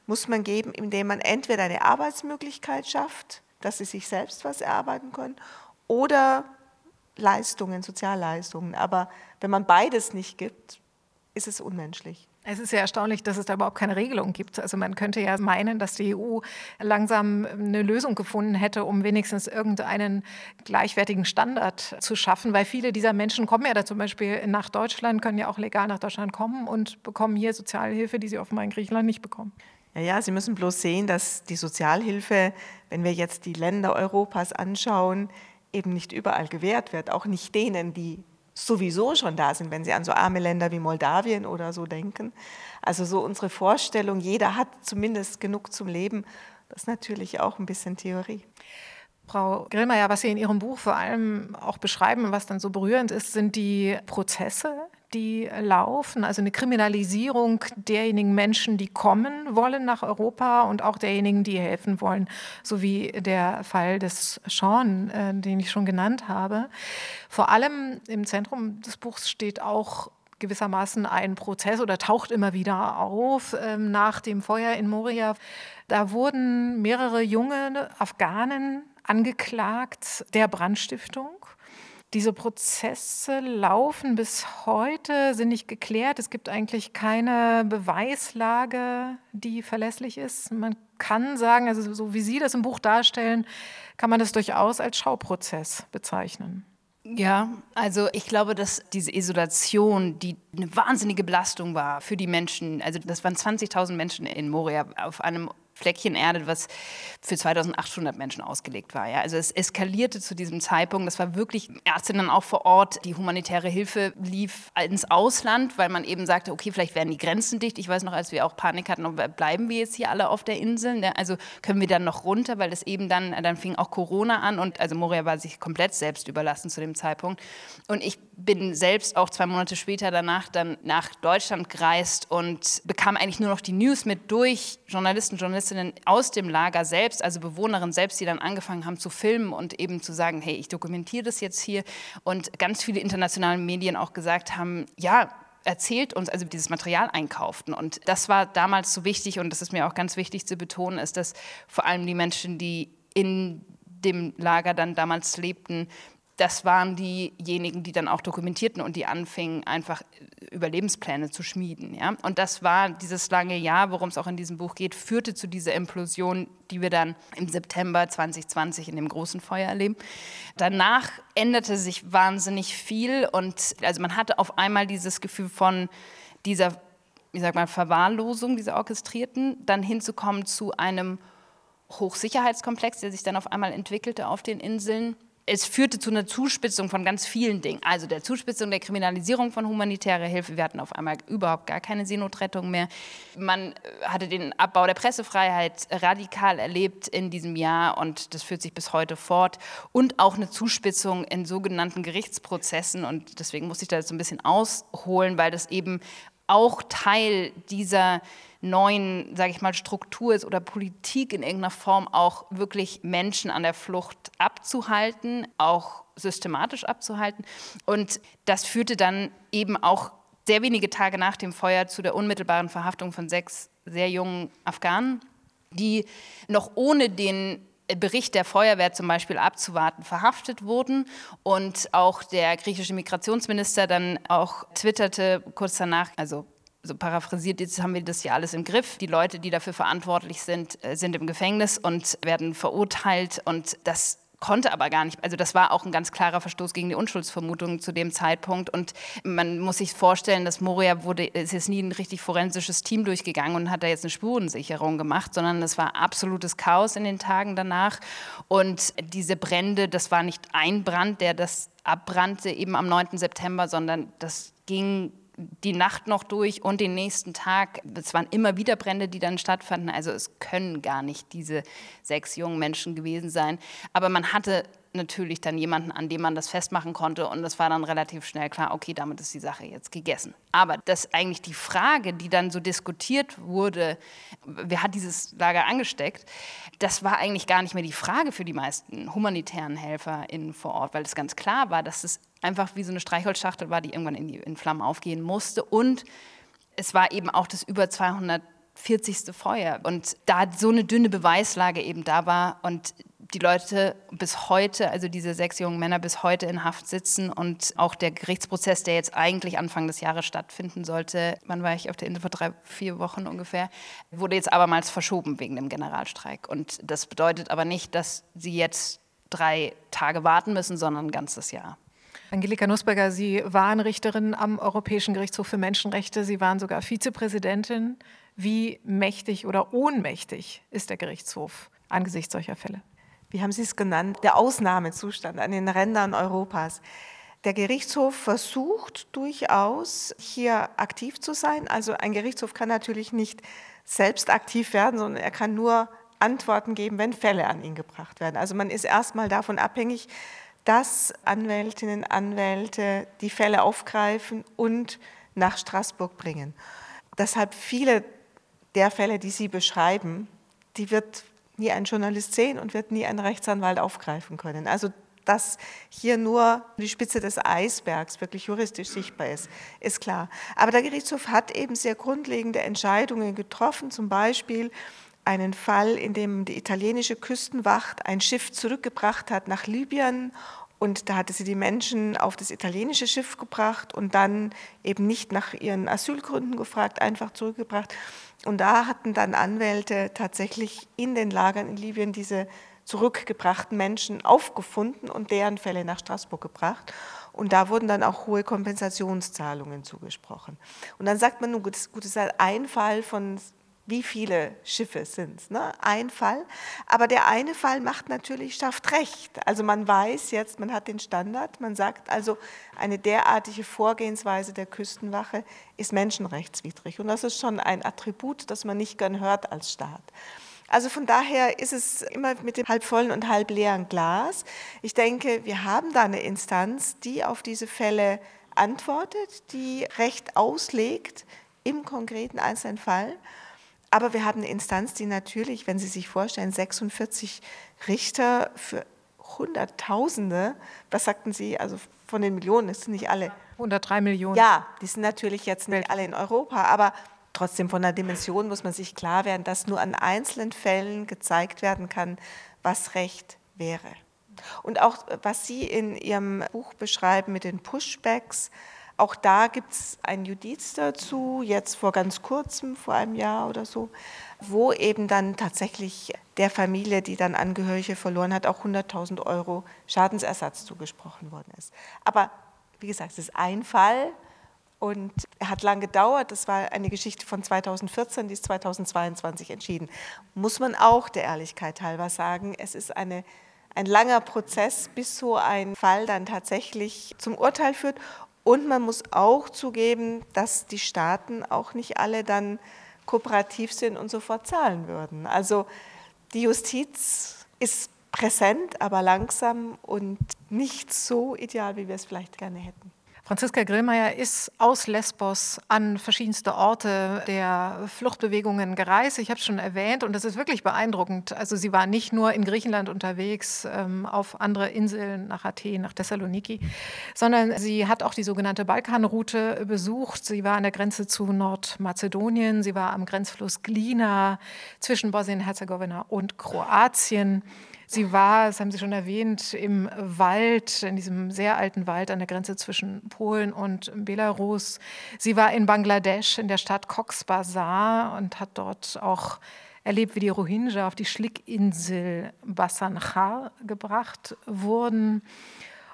muss man geben, indem man entweder eine Arbeitsmöglichkeit schafft, dass sie sich selbst was erarbeiten können, oder Leistungen, Sozialleistungen. Aber wenn man beides nicht gibt, ist es unmenschlich. Es ist ja erstaunlich, dass es da überhaupt keine Regelung gibt. Also man könnte ja meinen, dass die EU langsam eine Lösung gefunden hätte, um wenigstens irgendeinen gleichwertigen Standard zu schaffen, weil viele dieser Menschen kommen ja da zum Beispiel nach Deutschland, können ja auch legal nach Deutschland kommen und bekommen hier Sozialhilfe, die sie offenbar in Griechenland nicht bekommen. Ja, ja, Sie müssen bloß sehen, dass die Sozialhilfe, wenn wir jetzt die Länder Europas anschauen, eben nicht überall gewährt wird, auch nicht denen, die sowieso schon da sind, wenn Sie an so arme Länder wie Moldawien oder so denken. Also so unsere Vorstellung, jeder hat zumindest genug zum Leben, das ist natürlich auch ein bisschen Theorie. Frau Grillmeier, was Sie in Ihrem Buch vor allem auch beschreiben, was dann so berührend ist, sind die Prozesse, die laufen, also eine Kriminalisierung derjenigen Menschen, die kommen wollen nach Europa und auch derjenigen, die helfen wollen, so wie der Fall des Sean, äh, den ich schon genannt habe. Vor allem im Zentrum des Buchs steht auch gewissermaßen ein Prozess oder taucht immer wieder auf ähm, nach dem Feuer in Moria. Da wurden mehrere junge Afghanen angeklagt der Brandstiftung. Diese Prozesse laufen bis heute, sind nicht geklärt. Es gibt eigentlich keine Beweislage, die verlässlich ist. Man kann sagen, also so wie Sie das im Buch darstellen, kann man das durchaus als Schauprozess bezeichnen. Ja, also ich glaube, dass diese Isolation, die eine wahnsinnige Belastung war für die Menschen, also das waren 20.000 Menschen in Moria auf einem Fleckchen Erde, was für 2800 Menschen ausgelegt war. Ja. Also es eskalierte zu diesem Zeitpunkt. Das war wirklich Ärztinnen auch vor Ort. Die humanitäre Hilfe lief ins Ausland, weil man eben sagte, okay, vielleicht werden die Grenzen dicht. Ich weiß noch, als wir auch Panik hatten, bleiben wir jetzt hier alle auf der Insel? Ne? Also können wir dann noch runter, weil es eben dann, dann fing auch Corona an und also Moria war sich komplett selbst überlassen zu dem Zeitpunkt. Und ich bin selbst auch zwei Monate später danach dann nach Deutschland gereist und bekam eigentlich nur noch die News mit durch Journalisten, Journalistinnen aus dem Lager selbst, also Bewohnerinnen selbst, die dann angefangen haben zu filmen und eben zu sagen, hey, ich dokumentiere das jetzt hier. Und ganz viele internationale Medien auch gesagt haben, ja, erzählt uns, also dieses Material einkauften. Und das war damals so wichtig und das ist mir auch ganz wichtig zu betonen, ist, dass vor allem die Menschen, die in dem Lager dann damals lebten, das waren diejenigen, die dann auch dokumentierten und die anfingen, einfach Überlebenspläne zu schmieden. Ja? Und das war dieses lange Jahr, worum es auch in diesem Buch geht, führte zu dieser Implosion, die wir dann im September 2020 in dem großen Feuer erleben. Danach änderte sich wahnsinnig viel und also man hatte auf einmal dieses Gefühl von dieser, wie sagt man, Verwahrlosung, dieser orchestrierten, dann hinzukommen zu einem Hochsicherheitskomplex, der sich dann auf einmal entwickelte auf den Inseln es führte zu einer Zuspitzung von ganz vielen Dingen. Also der Zuspitzung der Kriminalisierung von humanitärer Hilfe. Wir hatten auf einmal überhaupt gar keine Seenotrettung mehr. Man äh, hatte den Abbau der Pressefreiheit radikal erlebt in diesem Jahr und das führt sich bis heute fort. Und auch eine Zuspitzung in sogenannten Gerichtsprozessen. Und deswegen muss ich da jetzt so ein bisschen ausholen, weil das eben auch Teil dieser neuen, sage ich mal, Struktur ist oder Politik in irgendeiner Form auch wirklich Menschen an der Flucht abzuhalten, auch systematisch abzuhalten. Und das führte dann eben auch sehr wenige Tage nach dem Feuer zu der unmittelbaren Verhaftung von sechs sehr jungen Afghanen, die noch ohne den Bericht der Feuerwehr zum Beispiel abzuwarten, verhaftet wurden. Und auch der griechische Migrationsminister dann auch twitterte kurz danach, also so paraphrasiert, jetzt haben wir das ja alles im Griff. Die Leute, die dafür verantwortlich sind, äh, sind im Gefängnis und werden verurteilt. Und das konnte aber gar nicht. Also das war auch ein ganz klarer Verstoß gegen die Unschuldsvermutung zu dem Zeitpunkt. Und man muss sich vorstellen, dass Moria wurde, ist nie ein richtig forensisches Team durchgegangen und hat da jetzt eine Spurensicherung gemacht, sondern es war absolutes Chaos in den Tagen danach. Und diese Brände, das war nicht ein Brand, der das abbrannte eben am 9. September, sondern das ging die Nacht noch durch und den nächsten Tag. Es waren immer wieder Brände, die dann stattfanden. Also es können gar nicht diese sechs jungen Menschen gewesen sein. Aber man hatte natürlich dann jemanden, an dem man das festmachen konnte. Und es war dann relativ schnell klar, okay, damit ist die Sache jetzt gegessen. Aber dass eigentlich die Frage, die dann so diskutiert wurde, wer hat dieses Lager angesteckt, das war eigentlich gar nicht mehr die Frage für die meisten humanitären HelferInnen vor Ort, weil es ganz klar war, dass es einfach wie so eine Streichholzschachtel war, die irgendwann in, die, in Flammen aufgehen musste. Und es war eben auch das über 240. Feuer. Und da so eine dünne Beweislage eben da war und die Leute bis heute, also diese sechs jungen Männer bis heute in Haft sitzen und auch der Gerichtsprozess, der jetzt eigentlich Anfang des Jahres stattfinden sollte, wann war ich auf der Insel vor drei, vier Wochen ungefähr, wurde jetzt abermals verschoben wegen dem Generalstreik. Und das bedeutet aber nicht, dass sie jetzt drei Tage warten müssen, sondern ein ganzes Jahr. Angelika Nussberger, Sie waren Richterin am Europäischen Gerichtshof für Menschenrechte. Sie waren sogar Vizepräsidentin. Wie mächtig oder ohnmächtig ist der Gerichtshof angesichts solcher Fälle? Wie haben Sie es genannt, der Ausnahmezustand an den Rändern Europas. Der Gerichtshof versucht durchaus hier aktiv zu sein. Also ein Gerichtshof kann natürlich nicht selbst aktiv werden, sondern er kann nur Antworten geben, wenn Fälle an ihn gebracht werden. Also man ist erstmal davon abhängig, dass Anwältinnen und Anwälte die Fälle aufgreifen und nach Straßburg bringen. Deshalb viele der Fälle, die Sie beschreiben, die wird nie ein Journalist sehen und wird nie ein Rechtsanwalt aufgreifen können. Also dass hier nur die Spitze des Eisbergs wirklich juristisch sichtbar ist, ist klar. Aber der Gerichtshof hat eben sehr grundlegende Entscheidungen getroffen, zum Beispiel einen Fall, in dem die italienische Küstenwacht ein Schiff zurückgebracht hat nach Libyen und da hatte sie die Menschen auf das italienische Schiff gebracht und dann eben nicht nach ihren Asylgründen gefragt, einfach zurückgebracht. Und da hatten dann Anwälte tatsächlich in den Lagern in Libyen diese zurückgebrachten Menschen aufgefunden und deren Fälle nach Straßburg gebracht. Und da wurden dann auch hohe Kompensationszahlungen zugesprochen. Und dann sagt man, nun gut, es ist ein Fall von wie viele Schiffe sind es, ne? ein Fall. Aber der eine Fall macht natürlich, schafft Recht. Also man weiß jetzt, man hat den Standard, man sagt also, eine derartige Vorgehensweise der Küstenwache ist menschenrechtswidrig. Und das ist schon ein Attribut, das man nicht gern hört als Staat. Also von daher ist es immer mit dem halbvollen und halbleeren Glas. Ich denke, wir haben da eine Instanz, die auf diese Fälle antwortet, die Recht auslegt im konkreten einzelnen Fall. Aber wir haben eine Instanz, die natürlich, wenn Sie sich vorstellen, 46 Richter für Hunderttausende, was sagten Sie, also von den Millionen, das sind nicht alle. 103 Millionen. Ja, die sind natürlich jetzt nicht alle in Europa, aber trotzdem von der Dimension muss man sich klar werden, dass nur an einzelnen Fällen gezeigt werden kann, was Recht wäre. Und auch was Sie in Ihrem Buch beschreiben mit den Pushbacks, auch da gibt es ein Judiz dazu, jetzt vor ganz kurzem, vor einem Jahr oder so, wo eben dann tatsächlich der Familie, die dann Angehörige verloren hat, auch 100.000 Euro Schadensersatz zugesprochen worden ist. Aber wie gesagt, es ist ein Fall und er hat lang gedauert. Das war eine Geschichte von 2014, die ist 2022 entschieden. Muss man auch der Ehrlichkeit halber sagen, es ist eine ein langer Prozess, bis so ein Fall dann tatsächlich zum Urteil führt. Und man muss auch zugeben, dass die Staaten auch nicht alle dann kooperativ sind und sofort zahlen würden. Also die Justiz ist präsent, aber langsam und nicht so ideal, wie wir es vielleicht gerne hätten. Franziska Grillmeier ist aus Lesbos an verschiedenste Orte der Fluchtbewegungen gereist. Ich habe es schon erwähnt und das ist wirklich beeindruckend. Also sie war nicht nur in Griechenland unterwegs, ähm, auf andere Inseln, nach Athen, nach Thessaloniki, sondern sie hat auch die sogenannte Balkanroute besucht. Sie war an der Grenze zu Nordmazedonien, sie war am Grenzfluss Glina zwischen Bosnien-Herzegowina und Kroatien. Sie war, das haben Sie schon erwähnt, im Wald, in diesem sehr alten Wald an der Grenze zwischen Polen und Belarus. Sie war in Bangladesch, in der Stadt Cox's Bazar und hat dort auch erlebt, wie die Rohingya auf die Schlickinsel Basan Char gebracht wurden.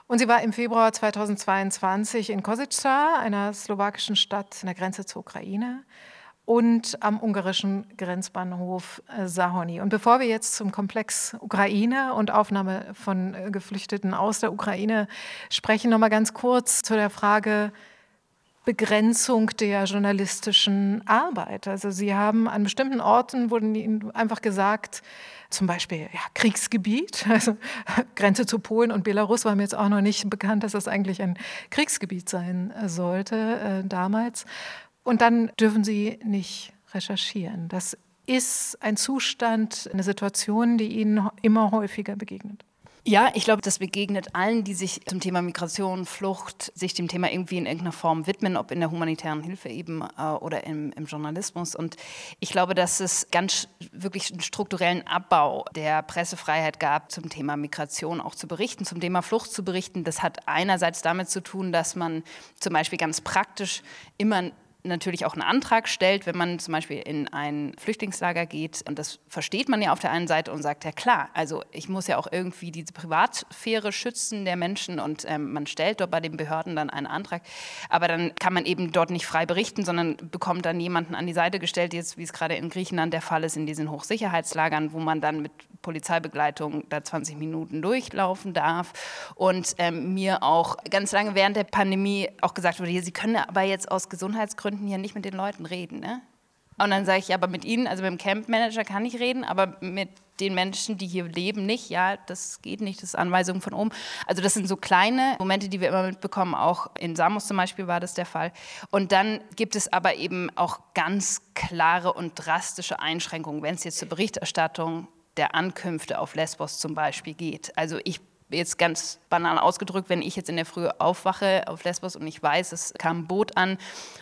Und sie war im Februar 2022 in Kozica, einer slowakischen Stadt an der Grenze zur Ukraine und am ungarischen Grenzbahnhof äh, Sahoni. Und bevor wir jetzt zum Komplex Ukraine und Aufnahme von äh, Geflüchteten aus der Ukraine sprechen, noch mal ganz kurz zu der Frage, Begrenzung der journalistischen Arbeit. Also sie haben an bestimmten Orten wurden ihnen einfach gesagt, zum Beispiel ja, Kriegsgebiet, also Grenze zu Polen und Belarus war mir jetzt auch noch nicht bekannt, dass das eigentlich ein Kriegsgebiet sein sollte äh, damals. Und dann dürfen sie nicht recherchieren. Das ist ein Zustand, eine Situation, die ihnen immer häufiger begegnet. Ja, ich glaube, das begegnet allen, die sich zum Thema Migration, Flucht, sich dem Thema irgendwie in irgendeiner Form widmen, ob in der humanitären Hilfe eben äh, oder im, im, Journalismus. Und ich glaube, dass es ganz wirklich einen strukturellen Abbau der Pressefreiheit gab, zum Thema Migration auch zu berichten, zum Thema Flucht zu berichten. Das hat einerseits damit zu tun, dass man zum Beispiel ganz praktisch immer natürlich auch einen Antrag stellt, wenn man zum Beispiel in ein Flüchtlingslager geht. Und das versteht man ja auf der einen Seite und sagt, ja klar, also ich muss ja auch irgendwie diese Privatsphäre schützen der Menschen und ähm, man stellt dort bei den Behörden dann einen Antrag. Aber dann kann man eben dort nicht frei berichten, sondern bekommt dann jemanden an die Seite gestellt, jetzt wie es gerade in Griechenland der Fall ist, in diesen Hochsicherheitslagern, wo man dann mit Polizeibegleitung da 20 Minuten durchlaufen darf. Und ähm, mir auch ganz lange während der Pandemie auch gesagt wurde, Sie können aber jetzt aus Gesundheitsgründen Gründen hier nicht mit den Leuten reden. Ne? Und dann sage ich, aber mit Ihnen, also mit dem Campmanager kann ich reden, aber mit den Menschen, die hier leben, nicht. Ja, das geht nicht, das ist Anweisung von oben. Also das sind so kleine Momente, die wir immer mitbekommen. Auch in Samos zum Beispiel war das der Fall. Und dann gibt es aber eben auch ganz klare und drastische Einschränkungen, wenn es jetzt zur Berichterstattung der Ankünfte auf Lesbos zum Beispiel geht. Also ich jetzt ganz banal ausgedrückt, wenn ich jetzt in der Früh aufwache auf Lesbos und ich weiß, es kam ein Boot an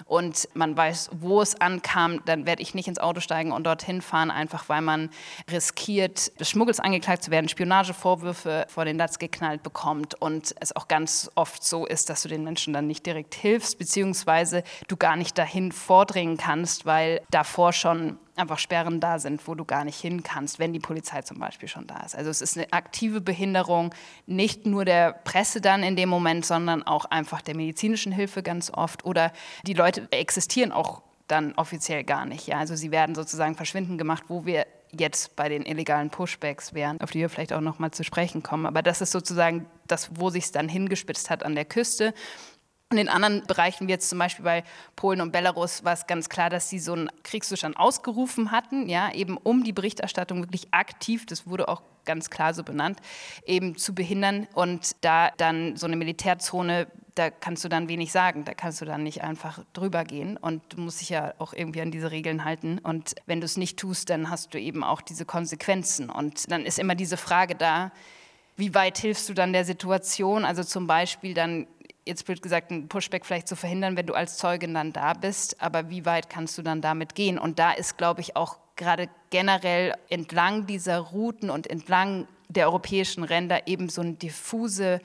und man weiß, wo es ankam, dann werde ich nicht ins Auto steigen und dorthin fahren, einfach weil man riskiert, des Schmuggels angeklagt zu werden, Spionagevorwürfe vor den Latz geknallt bekommt und es auch ganz oft so ist, dass du den Menschen dann nicht direkt hilfst, beziehungsweise du gar nicht dahin vordringen kannst, weil davor schon einfach Sperren da sind, wo du gar nicht hin kannst, wenn die Polizei zum Beispiel schon da ist. Also es ist eine aktive Behinderung, nicht nur der Presse dann in dem Moment, sondern auch einfach der medizinischen Hilfe ganz oft. Oder die Leute existieren auch dann offiziell gar nicht. Ja? Also sie werden sozusagen verschwinden gemacht, wo wir jetzt bei den illegalen Pushbacks wären, auf die wir vielleicht auch noch mal zu sprechen kommen. Aber das ist sozusagen das, wo sich es dann hingespitzt hat an der Küste. In den anderen Bereichen, wie jetzt zum Beispiel bei Polen und Belarus, war es ganz klar, dass sie so einen Kriegszustand ausgerufen hatten, ja, eben um die Berichterstattung wirklich aktiv, das wurde auch ganz klar so benannt, eben zu behindern. Und da dann so eine Militärzone, da kannst du dann wenig sagen, da kannst du dann nicht einfach drüber gehen. Und du musst dich ja auch irgendwie an diese Regeln halten. Und wenn du es nicht tust, dann hast du eben auch diese Konsequenzen. Und dann ist immer diese Frage da, wie weit hilfst du dann der Situation? Also zum Beispiel dann jetzt wird gesagt, ein Pushback vielleicht zu verhindern, wenn du als Zeugin dann da bist, aber wie weit kannst du dann damit gehen? Und da ist, glaube ich, auch gerade generell entlang dieser Routen und entlang der europäischen Ränder eben so eine diffuse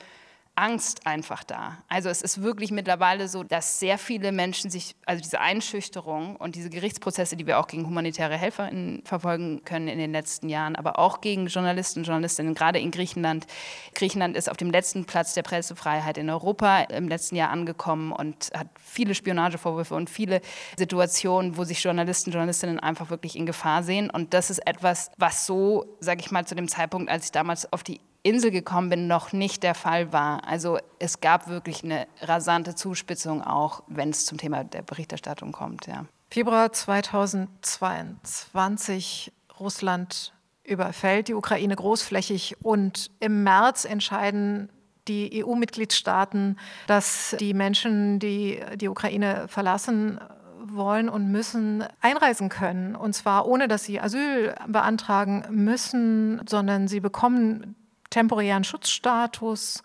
Angst einfach da. Also es ist wirklich mittlerweile so, dass sehr viele Menschen sich, also diese Einschüchterung und diese Gerichtsprozesse, die wir auch gegen humanitäre Helfer verfolgen können in den letzten Jahren, aber auch gegen Journalisten und Journalistinnen, gerade in Griechenland. Griechenland ist auf dem letzten Platz der Pressefreiheit in Europa im letzten Jahr angekommen und hat viele Spionagevorwürfe und viele Situationen, wo sich Journalisten und Journalistinnen einfach wirklich in Gefahr sehen. Und das ist etwas, was so, sage ich mal, zu dem Zeitpunkt, als ich damals auf die Insel gekommen bin, noch nicht der Fall war. Also es gab wirklich eine rasante Zuspitzung auch, wenn es zum Thema der Berichterstattung kommt. Ja. Februar 2022, Russland überfällt die Ukraine großflächig und im März entscheiden die EU-Mitgliedstaaten, dass die Menschen, die die Ukraine verlassen, wollen und müssen einreisen können. Und zwar ohne, dass sie Asyl beantragen müssen, sondern sie bekommen temporären Schutzstatus.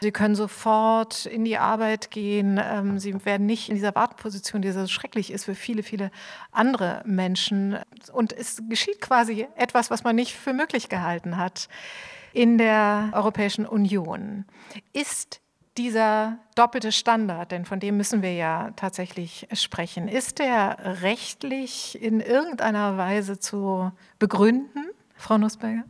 Sie können sofort in die Arbeit gehen. Ähm, sie werden nicht in dieser Warteposition, die so schrecklich ist für viele, viele andere Menschen. Und es geschieht quasi etwas, was man nicht für möglich gehalten hat in der Europäischen Union. Ist dieser doppelte Standard, denn von dem müssen wir ja tatsächlich sprechen, ist der rechtlich in irgendeiner Weise zu begründen, Frau Nussberger?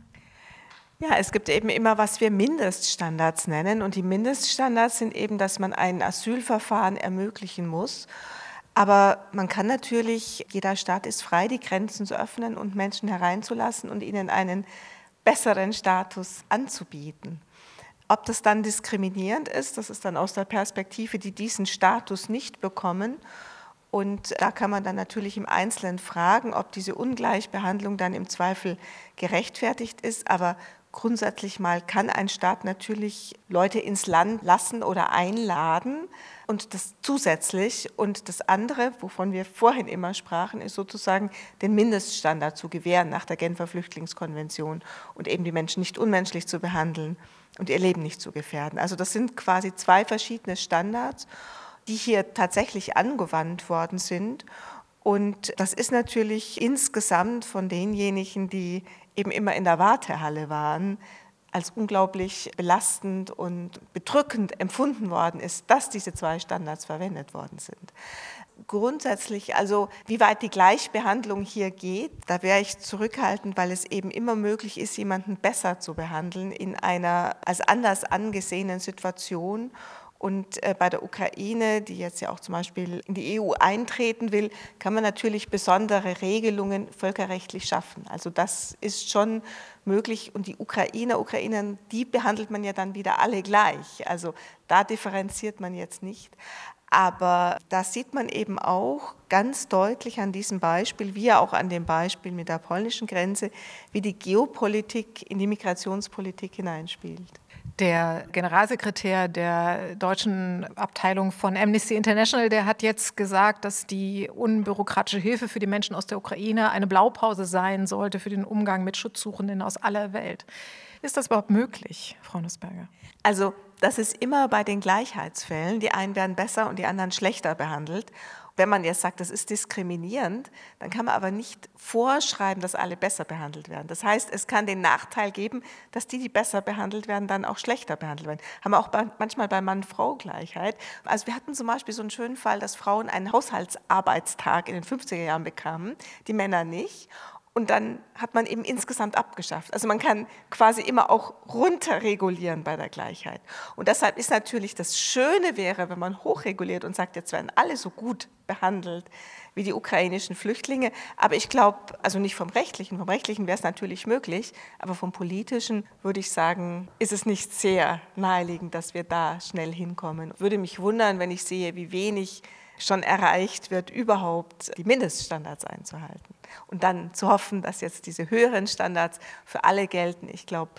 Ja, es gibt eben immer, was wir Mindeststandards nennen. Und die Mindeststandards sind eben, dass man ein Asylverfahren ermöglichen muss. Aber man kann natürlich, jeder Staat ist frei, die Grenzen zu öffnen und Menschen hereinzulassen und ihnen einen besseren Status anzubieten. Ob das dann diskriminierend ist, das ist dann aus der Perspektive, die diesen Status nicht bekommen. Und da kann man dann natürlich im Einzelnen fragen, ob diese Ungleichbehandlung dann im Zweifel gerechtfertigt ist. Aber grundsätzlich mal kann ein Staat natürlich Leute ins Land lassen oder einladen und das zusätzlich. Und das andere, wovon wir vorhin immer sprachen, ist sozusagen den Mindeststandard zu gewähren nach der Genfer Flüchtlingskonvention und eben die Menschen nicht unmenschlich zu behandeln und ihr Leben nicht zu gefährden. Also das sind quasi zwei verschiedene Standards, die hier tatsächlich angewandt worden sind. Und das ist natürlich insgesamt von denjenigen, die eben immer in der Wartehalle waren, als unglaublich belastend und bedrückend empfunden worden ist, dass diese zwei Standards verwendet worden sind. Grundsätzlich, also wie weit die Gleichbehandlung hier geht, da wäre ich zurückhaltend, weil es eben immer möglich ist, jemanden besser zu behandeln in einer als anders angesehenen Situation und äh, bei der Ukraine, die jetzt ja auch zum Beispiel in die EU eintreten will, kann man natürlich besondere Regelungen völkerrechtlich schaffen. Also das ist schon möglich. Und die Ukrainer, Ukrainerinnen, die behandelt man ja dann wieder alle gleich. Also da differenziert man jetzt nicht. Aber da sieht man eben auch ganz deutlich an diesem Beispiel, wie auch an dem Beispiel mit der polnischen Grenze, wie die Geopolitik in die Migrationspolitik hineinspielt. Der Generalsekretär der deutschen Abteilung von Amnesty International, der hat jetzt gesagt, dass die unbürokratische Hilfe für die Menschen aus der Ukraine eine Blaupause sein sollte für den Umgang mit Schutzsuchenden aus aller Welt. Ist das überhaupt möglich, Frau Nussberger? Also das ist immer bei den Gleichheitsfällen. Die einen werden besser und die anderen schlechter behandelt. Wenn man jetzt sagt, das ist diskriminierend, dann kann man aber nicht vorschreiben, dass alle besser behandelt werden. Das heißt, es kann den Nachteil geben, dass die, die besser behandelt werden, dann auch schlechter behandelt werden. Haben wir auch bei, manchmal bei Mann-Frau-Gleichheit. Also wir hatten zum Beispiel so einen schönen Fall, dass Frauen einen Haushaltsarbeitstag in den 50er Jahren bekamen, die Männer nicht. Und dann hat man eben insgesamt abgeschafft. Also man kann quasi immer auch runterregulieren bei der Gleichheit. Und deshalb ist natürlich das Schöne wäre, wenn man hochreguliert und sagt, jetzt werden alle so gut behandelt wie die ukrainischen Flüchtlinge. Aber ich glaube, also nicht vom rechtlichen, vom rechtlichen wäre es natürlich möglich, aber vom politischen würde ich sagen, ist es nicht sehr naheliegend, dass wir da schnell hinkommen. Würde mich wundern, wenn ich sehe, wie wenig schon erreicht wird, überhaupt die Mindeststandards einzuhalten und dann zu hoffen, dass jetzt diese höheren Standards für alle gelten. Ich glaube,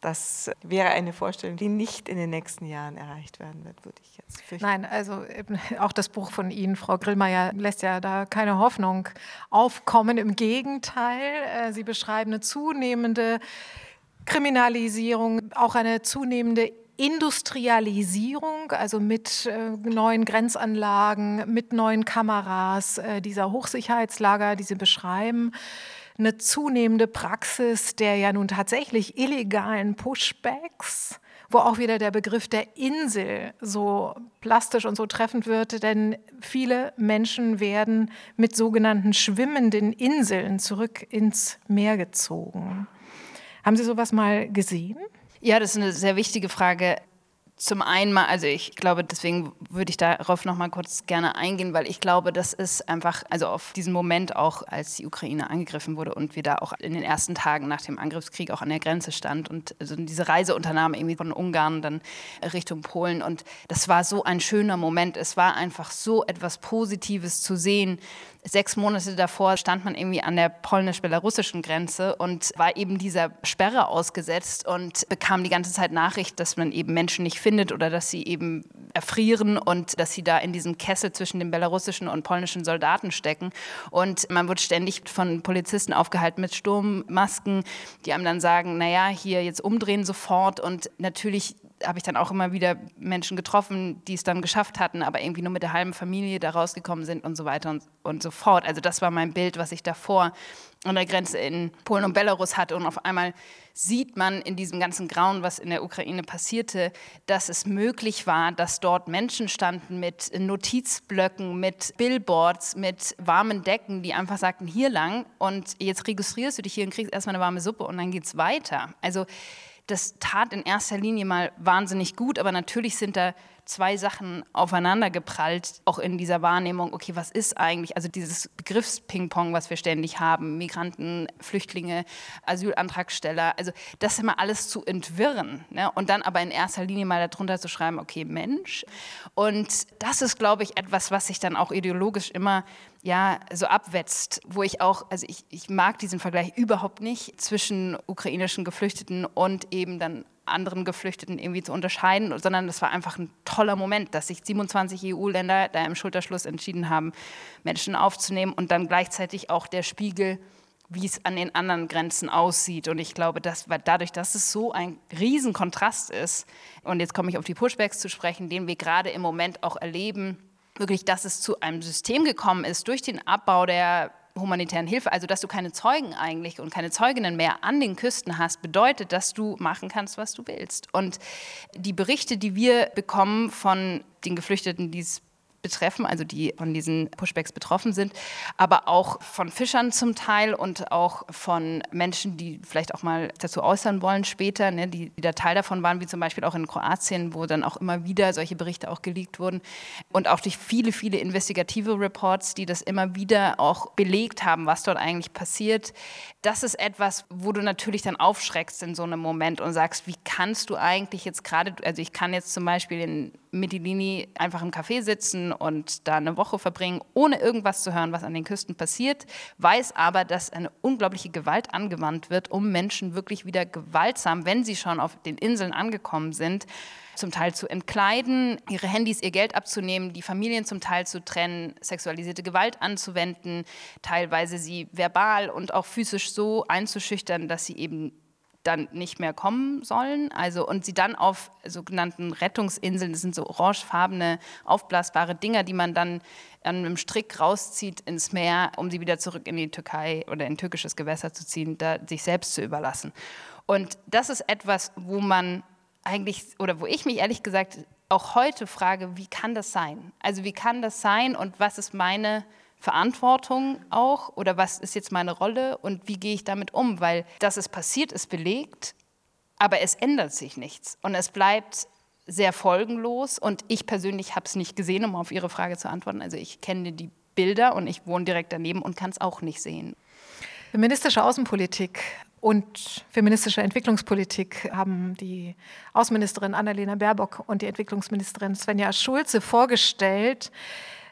das wäre eine Vorstellung, die nicht in den nächsten Jahren erreicht werden wird, würde ich jetzt fürchten. Nein, also auch das Buch von Ihnen, Frau Grillmeier, lässt ja da keine Hoffnung aufkommen. Im Gegenteil, äh, Sie beschreiben eine zunehmende Kriminalisierung, auch eine zunehmende Industrialisierung, also mit äh, neuen Grenzanlagen, mit neuen Kameras, äh, dieser Hochsicherheitslager, die Sie beschreiben, eine zunehmende Praxis der ja nun tatsächlich illegalen Pushbacks, wo auch wieder der Begriff der Insel so plastisch und so treffend wird, denn viele Menschen werden mit sogenannten schwimmenden Inseln zurück ins Meer gezogen. Haben Sie sowas mal gesehen? Ja, das ist eine sehr wichtige Frage. Zum einen mal, also ich glaube, deswegen würde ich darauf noch mal kurz gerne eingehen, weil ich glaube, das ist einfach, also auf diesen Moment auch, als die Ukraine angegriffen wurde und wir da auch in den ersten Tagen nach dem Angriffskrieg auch an der Grenze stand und also diese Reiseunternahmen irgendwie von Ungarn dann Richtung Polen und das war so ein schöner Moment. Es war einfach so etwas Positives zu sehen, Sechs Monate davor stand man irgendwie an der polnisch-belarussischen Grenze und war eben dieser Sperre ausgesetzt und bekam die ganze Zeit Nachricht, dass man eben Menschen nicht findet oder dass sie eben erfrieren und dass sie da in diesem Kessel zwischen den belarussischen und polnischen Soldaten stecken. Und man wird ständig von Polizisten aufgehalten mit Sturmmasken, die einem dann sagen, naja, hier jetzt umdrehen sofort. Und natürlich habe ich dann auch immer wieder Menschen getroffen, die es dann geschafft hatten, aber irgendwie nur mit der halben Familie da rausgekommen sind und so weiter und, und so fort. Also das war mein Bild, was ich davor an der Grenze in Polen und Belarus hatte. Und auf einmal sieht man in diesem ganzen Grauen, was in der Ukraine passierte, dass es möglich war, dass dort Menschen standen mit Notizblöcken, mit Billboards, mit warmen Decken, die einfach sagten, hier lang und jetzt registrierst du dich hier und kriegst erstmal eine warme Suppe und dann geht's weiter. Also das tat in erster Linie mal wahnsinnig gut, aber natürlich sind da zwei Sachen aufeinander geprallt, auch in dieser Wahrnehmung, okay, was ist eigentlich, also dieses Begriffsping-Pong, was wir ständig haben, Migranten, Flüchtlinge, Asylantragsteller, also das immer alles zu entwirren ne? und dann aber in erster Linie mal darunter zu schreiben, okay, Mensch. Und das ist, glaube ich, etwas, was sich dann auch ideologisch immer ja, so abwetzt, wo ich auch, also ich, ich mag diesen Vergleich überhaupt nicht zwischen ukrainischen Geflüchteten und eben dann anderen Geflüchteten irgendwie zu unterscheiden, sondern das war einfach ein toller Moment, dass sich 27 EU-Länder da im Schulterschluss entschieden haben, Menschen aufzunehmen und dann gleichzeitig auch der Spiegel, wie es an den anderen Grenzen aussieht. Und ich glaube, dass dadurch, dass es so ein Riesenkontrast ist, und jetzt komme ich auf die Pushbacks zu sprechen, den wir gerade im Moment auch erleben, wirklich, dass es zu einem System gekommen ist durch den Abbau der humanitären Hilfe, also dass du keine Zeugen eigentlich und keine Zeuginnen mehr an den Küsten hast, bedeutet, dass du machen kannst, was du willst. Und die Berichte, die wir bekommen von den Geflüchteten, die es betreffen, also die von diesen Pushbacks betroffen sind, aber auch von Fischern zum Teil und auch von Menschen, die vielleicht auch mal dazu äußern wollen später, ne, die, die da Teil davon waren, wie zum Beispiel auch in Kroatien, wo dann auch immer wieder solche Berichte auch geleakt wurden und auch durch viele, viele investigative Reports, die das immer wieder auch belegt haben, was dort eigentlich passiert. Das ist etwas, wo du natürlich dann aufschreckst in so einem Moment und sagst, wie kannst du eigentlich jetzt gerade, also ich kann jetzt zum Beispiel in Mitilini einfach im Café sitzen und da eine Woche verbringen, ohne irgendwas zu hören, was an den Küsten passiert, weiß aber, dass eine unglaubliche Gewalt angewandt wird, um Menschen wirklich wieder gewaltsam, wenn sie schon auf den Inseln angekommen sind, zum Teil zu entkleiden, ihre Handys, ihr Geld abzunehmen, die Familien zum Teil zu trennen, sexualisierte Gewalt anzuwenden, teilweise sie verbal und auch physisch so einzuschüchtern, dass sie eben dann nicht mehr kommen sollen. Also, und sie dann auf sogenannten Rettungsinseln, das sind so orangefarbene, aufblasbare Dinger, die man dann an einem Strick rauszieht ins Meer, um sie wieder zurück in die Türkei oder in türkisches Gewässer zu ziehen, da sich selbst zu überlassen. Und das ist etwas, wo man eigentlich, oder wo ich mich ehrlich gesagt auch heute frage, wie kann das sein? Also wie kann das sein und was ist meine Verantwortung auch oder was ist jetzt meine Rolle und wie gehe ich damit um? Weil dass es passiert, ist belegt, aber es ändert sich nichts und es bleibt sehr folgenlos und ich persönlich habe es nicht gesehen, um auf Ihre Frage zu antworten. Also ich kenne die Bilder und ich wohne direkt daneben und kann es auch nicht sehen. Feministische Außenpolitik und feministische Entwicklungspolitik haben die Außenministerin Annalena Baerbock und die Entwicklungsministerin Svenja Schulze vorgestellt.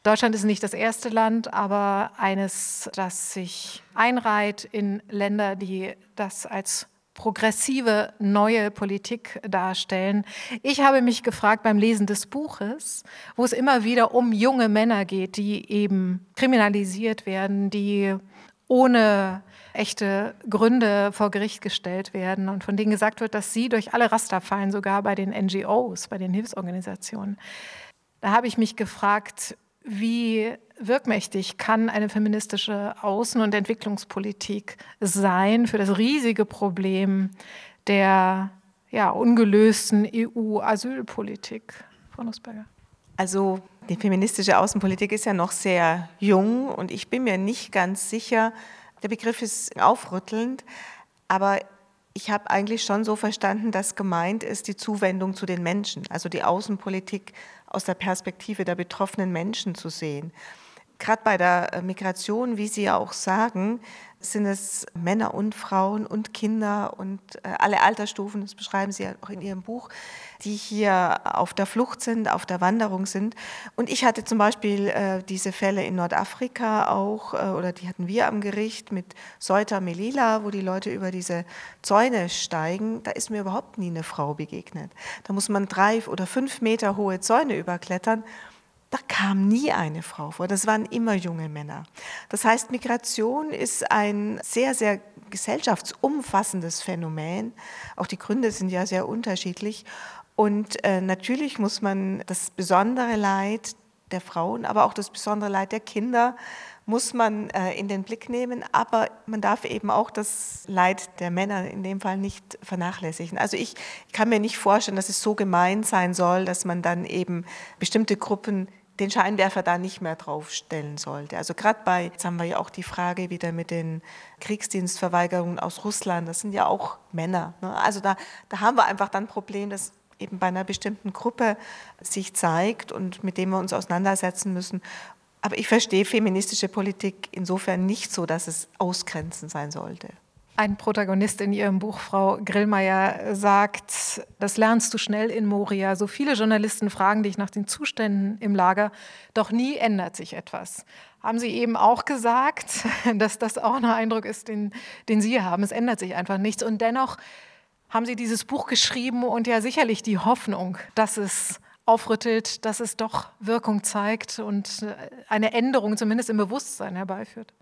Deutschland ist nicht das erste Land, aber eines, das sich einreiht in Länder, die das als progressive neue Politik darstellen. Ich habe mich gefragt beim Lesen des Buches, wo es immer wieder um junge Männer geht, die eben kriminalisiert werden, die ohne echte Gründe vor Gericht gestellt werden und von denen gesagt wird, dass sie durch alle Raster fallen, sogar bei den NGOs, bei den Hilfsorganisationen. Da habe ich mich gefragt, wie wirkmächtig kann eine feministische Außen- und Entwicklungspolitik sein für das riesige Problem der ja, ungelösten EU-Asylpolitik? Frau Nussberger. Also die feministische Außenpolitik ist ja noch sehr jung und ich bin mir nicht ganz sicher, der Begriff ist aufrüttelnd, aber ich habe eigentlich schon so verstanden, dass gemeint ist die Zuwendung zu den Menschen, also die Außenpolitik aus der Perspektive der betroffenen Menschen zu sehen. Gerade bei der äh, Migration, wie Sie ja auch sagen, sind es Männer und Frauen und Kinder und äh, alle Altersstufen, das beschreiben Sie ja auch in Ihrem Buch, die hier auf der Flucht sind, auf der Wanderung sind. Und ich hatte zum Beispiel äh, diese Fälle in Nordafrika auch, oder die hatten wir am Gericht mit Ceuta Melilla, wo die Leute über diese Zäune steigen. Da ist mir überhaupt nie eine Frau begegnet. Da muss man drei oder fünf Meter hohe Zäune überklettern. Da kam nie eine Frau vor, das waren immer junge Männer. Das heißt, Migration ist ein sehr, sehr gesellschaftsumfassendes Phänomen. Auch die Gründe sind ja sehr unterschiedlich. Und äh, natürlich muss man das besondere Leid der Frauen, aber auch das besondere Leid der Kinder muss man äh, in den Blick nehmen, aber man darf eben auch das Leid der Männer in dem Fall nicht vernachlässigen. Also ich kann mir nicht vorstellen, dass es so gemein sein soll, dass man dann eben bestimmte Gruppen den Scheinwerfer da nicht mehr draufstellen sollte. Also gerade bei, jetzt haben wir ja auch die Frage wieder mit den Kriegsdienstverweigerungen aus Russland, das sind ja auch Männer. Ne? Also da, da haben wir einfach dann ein Problem, dass eben bei einer bestimmten Gruppe sich zeigt und mit dem wir uns auseinandersetzen müssen. Aber ich verstehe feministische Politik insofern nicht so, dass es ausgrenzend sein sollte. Ein Protagonist in Ihrem Buch, Frau Grillmeier, sagt, das lernst du schnell in Moria. So viele Journalisten fragen dich nach den Zuständen im Lager, doch nie ändert sich etwas. Haben Sie eben auch gesagt, dass das auch ein Eindruck ist, den, den Sie haben. Es ändert sich einfach nichts. Und dennoch haben Sie dieses Buch geschrieben und ja sicherlich die Hoffnung, dass es aufrüttelt, dass es doch Wirkung zeigt und eine Änderung zumindest im Bewusstsein herbeiführt.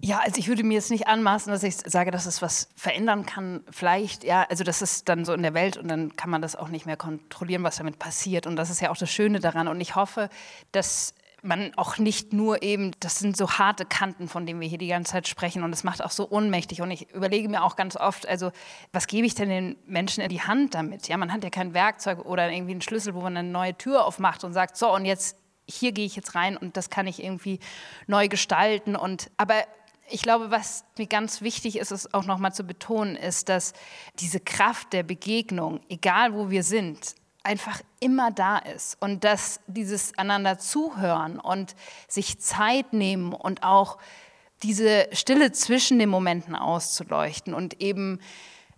Ja, also ich würde mir jetzt nicht anmaßen, dass ich sage, dass es was verändern kann. Vielleicht, ja, also das ist dann so in der Welt und dann kann man das auch nicht mehr kontrollieren, was damit passiert. Und das ist ja auch das Schöne daran. Und ich hoffe, dass man auch nicht nur eben, das sind so harte Kanten, von denen wir hier die ganze Zeit sprechen und es macht auch so ohnmächtig und ich überlege mir auch ganz oft, also was gebe ich denn den Menschen in die Hand damit? Ja, man hat ja kein Werkzeug oder irgendwie einen Schlüssel, wo man eine neue Tür aufmacht und sagt, so und jetzt hier gehe ich jetzt rein und das kann ich irgendwie neu gestalten und aber ich glaube, was mir ganz wichtig ist, es auch nochmal zu betonen, ist, dass diese Kraft der Begegnung, egal wo wir sind, einfach immer da ist und dass dieses einander zuhören und sich Zeit nehmen und auch diese Stille zwischen den Momenten auszuleuchten und eben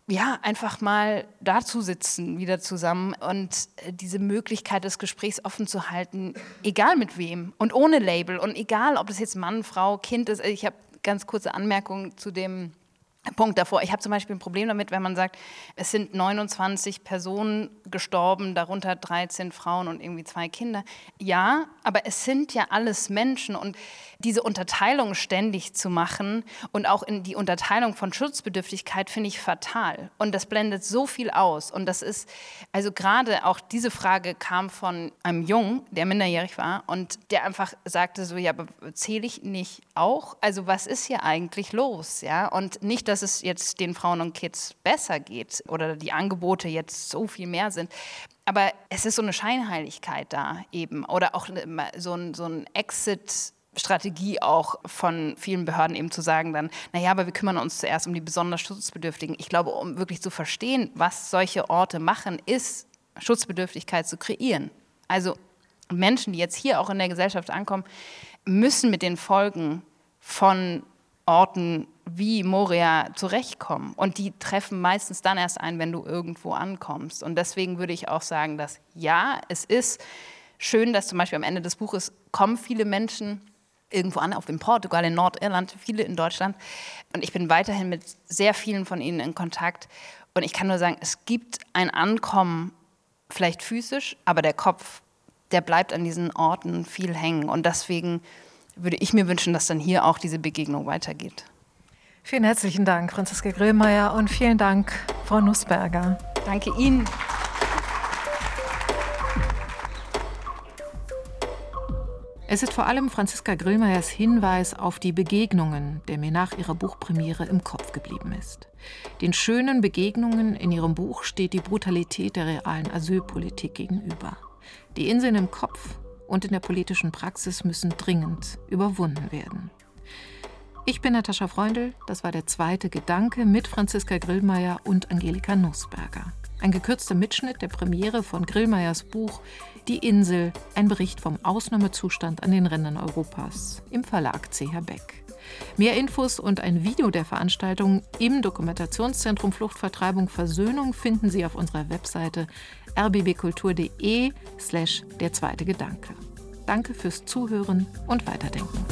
ja, einfach mal dazu sitzen, wieder zusammen und diese Möglichkeit des Gesprächs offen zu halten, egal mit wem und ohne Label und egal, ob das jetzt Mann, Frau, Kind ist. Ich habe ganz kurze Anmerkung zu dem Punkt davor. Ich habe zum Beispiel ein Problem damit, wenn man sagt, es sind 29 Personen gestorben, darunter 13 Frauen und irgendwie zwei Kinder. Ja, aber es sind ja alles Menschen und diese Unterteilung ständig zu machen und auch in die Unterteilung von Schutzbedürftigkeit finde ich fatal. Und das blendet so viel aus. Und das ist, also gerade auch diese Frage kam von einem Jungen, der minderjährig war und der einfach sagte so, ja, aber zähle ich nicht auch? Also was ist hier eigentlich los? Ja, und nicht, dass es jetzt den Frauen und Kids besser geht oder die Angebote jetzt so viel mehr sind. Aber es ist so eine Scheinheiligkeit da eben oder auch so ein, so ein Exit Strategie auch von vielen Behörden eben zu sagen dann, naja, aber wir kümmern uns zuerst um die besonders Schutzbedürftigen. Ich glaube, um wirklich zu verstehen, was solche Orte machen, ist Schutzbedürftigkeit zu kreieren. Also Menschen, die jetzt hier auch in der Gesellschaft ankommen, müssen mit den Folgen von Orten wie Moria zurechtkommen. Und die treffen meistens dann erst ein, wenn du irgendwo ankommst. Und deswegen würde ich auch sagen, dass ja, es ist schön, dass zum Beispiel am Ende des Buches kommen viele Menschen irgendwo an, auf in Portugal, in Nordirland, viele in Deutschland. Und ich bin weiterhin mit sehr vielen von ihnen in Kontakt. Und ich kann nur sagen, es gibt ein Ankommen, vielleicht physisch, aber der Kopf, der bleibt an diesen Orten viel hängen. Und deswegen würde ich mir wünschen, dass dann hier auch diese Begegnung weitergeht. Vielen herzlichen Dank, Franziska Grillmeier, und vielen Dank, Frau Nussberger. Danke Ihnen. Es ist vor allem Franziska Grillmeiers Hinweis auf die Begegnungen, der mir nach ihrer Buchpremiere im Kopf geblieben ist. Den schönen Begegnungen in ihrem Buch steht die Brutalität der realen Asylpolitik gegenüber. Die Inseln im Kopf und in der politischen Praxis müssen dringend überwunden werden. Ich bin Natascha Freundl, das war der zweite Gedanke mit Franziska Grillmeier und Angelika Nussberger. Ein gekürzter Mitschnitt der Premiere von Grillmeiers Buch Die Insel, ein Bericht vom Ausnahmezustand an den Rändern Europas im Verlag CH Beck. Mehr Infos und ein Video der Veranstaltung im Dokumentationszentrum Fluchtvertreibung Versöhnung finden Sie auf unserer Webseite rbbkultur.de slash der zweite Gedanke. Danke fürs Zuhören und Weiterdenken.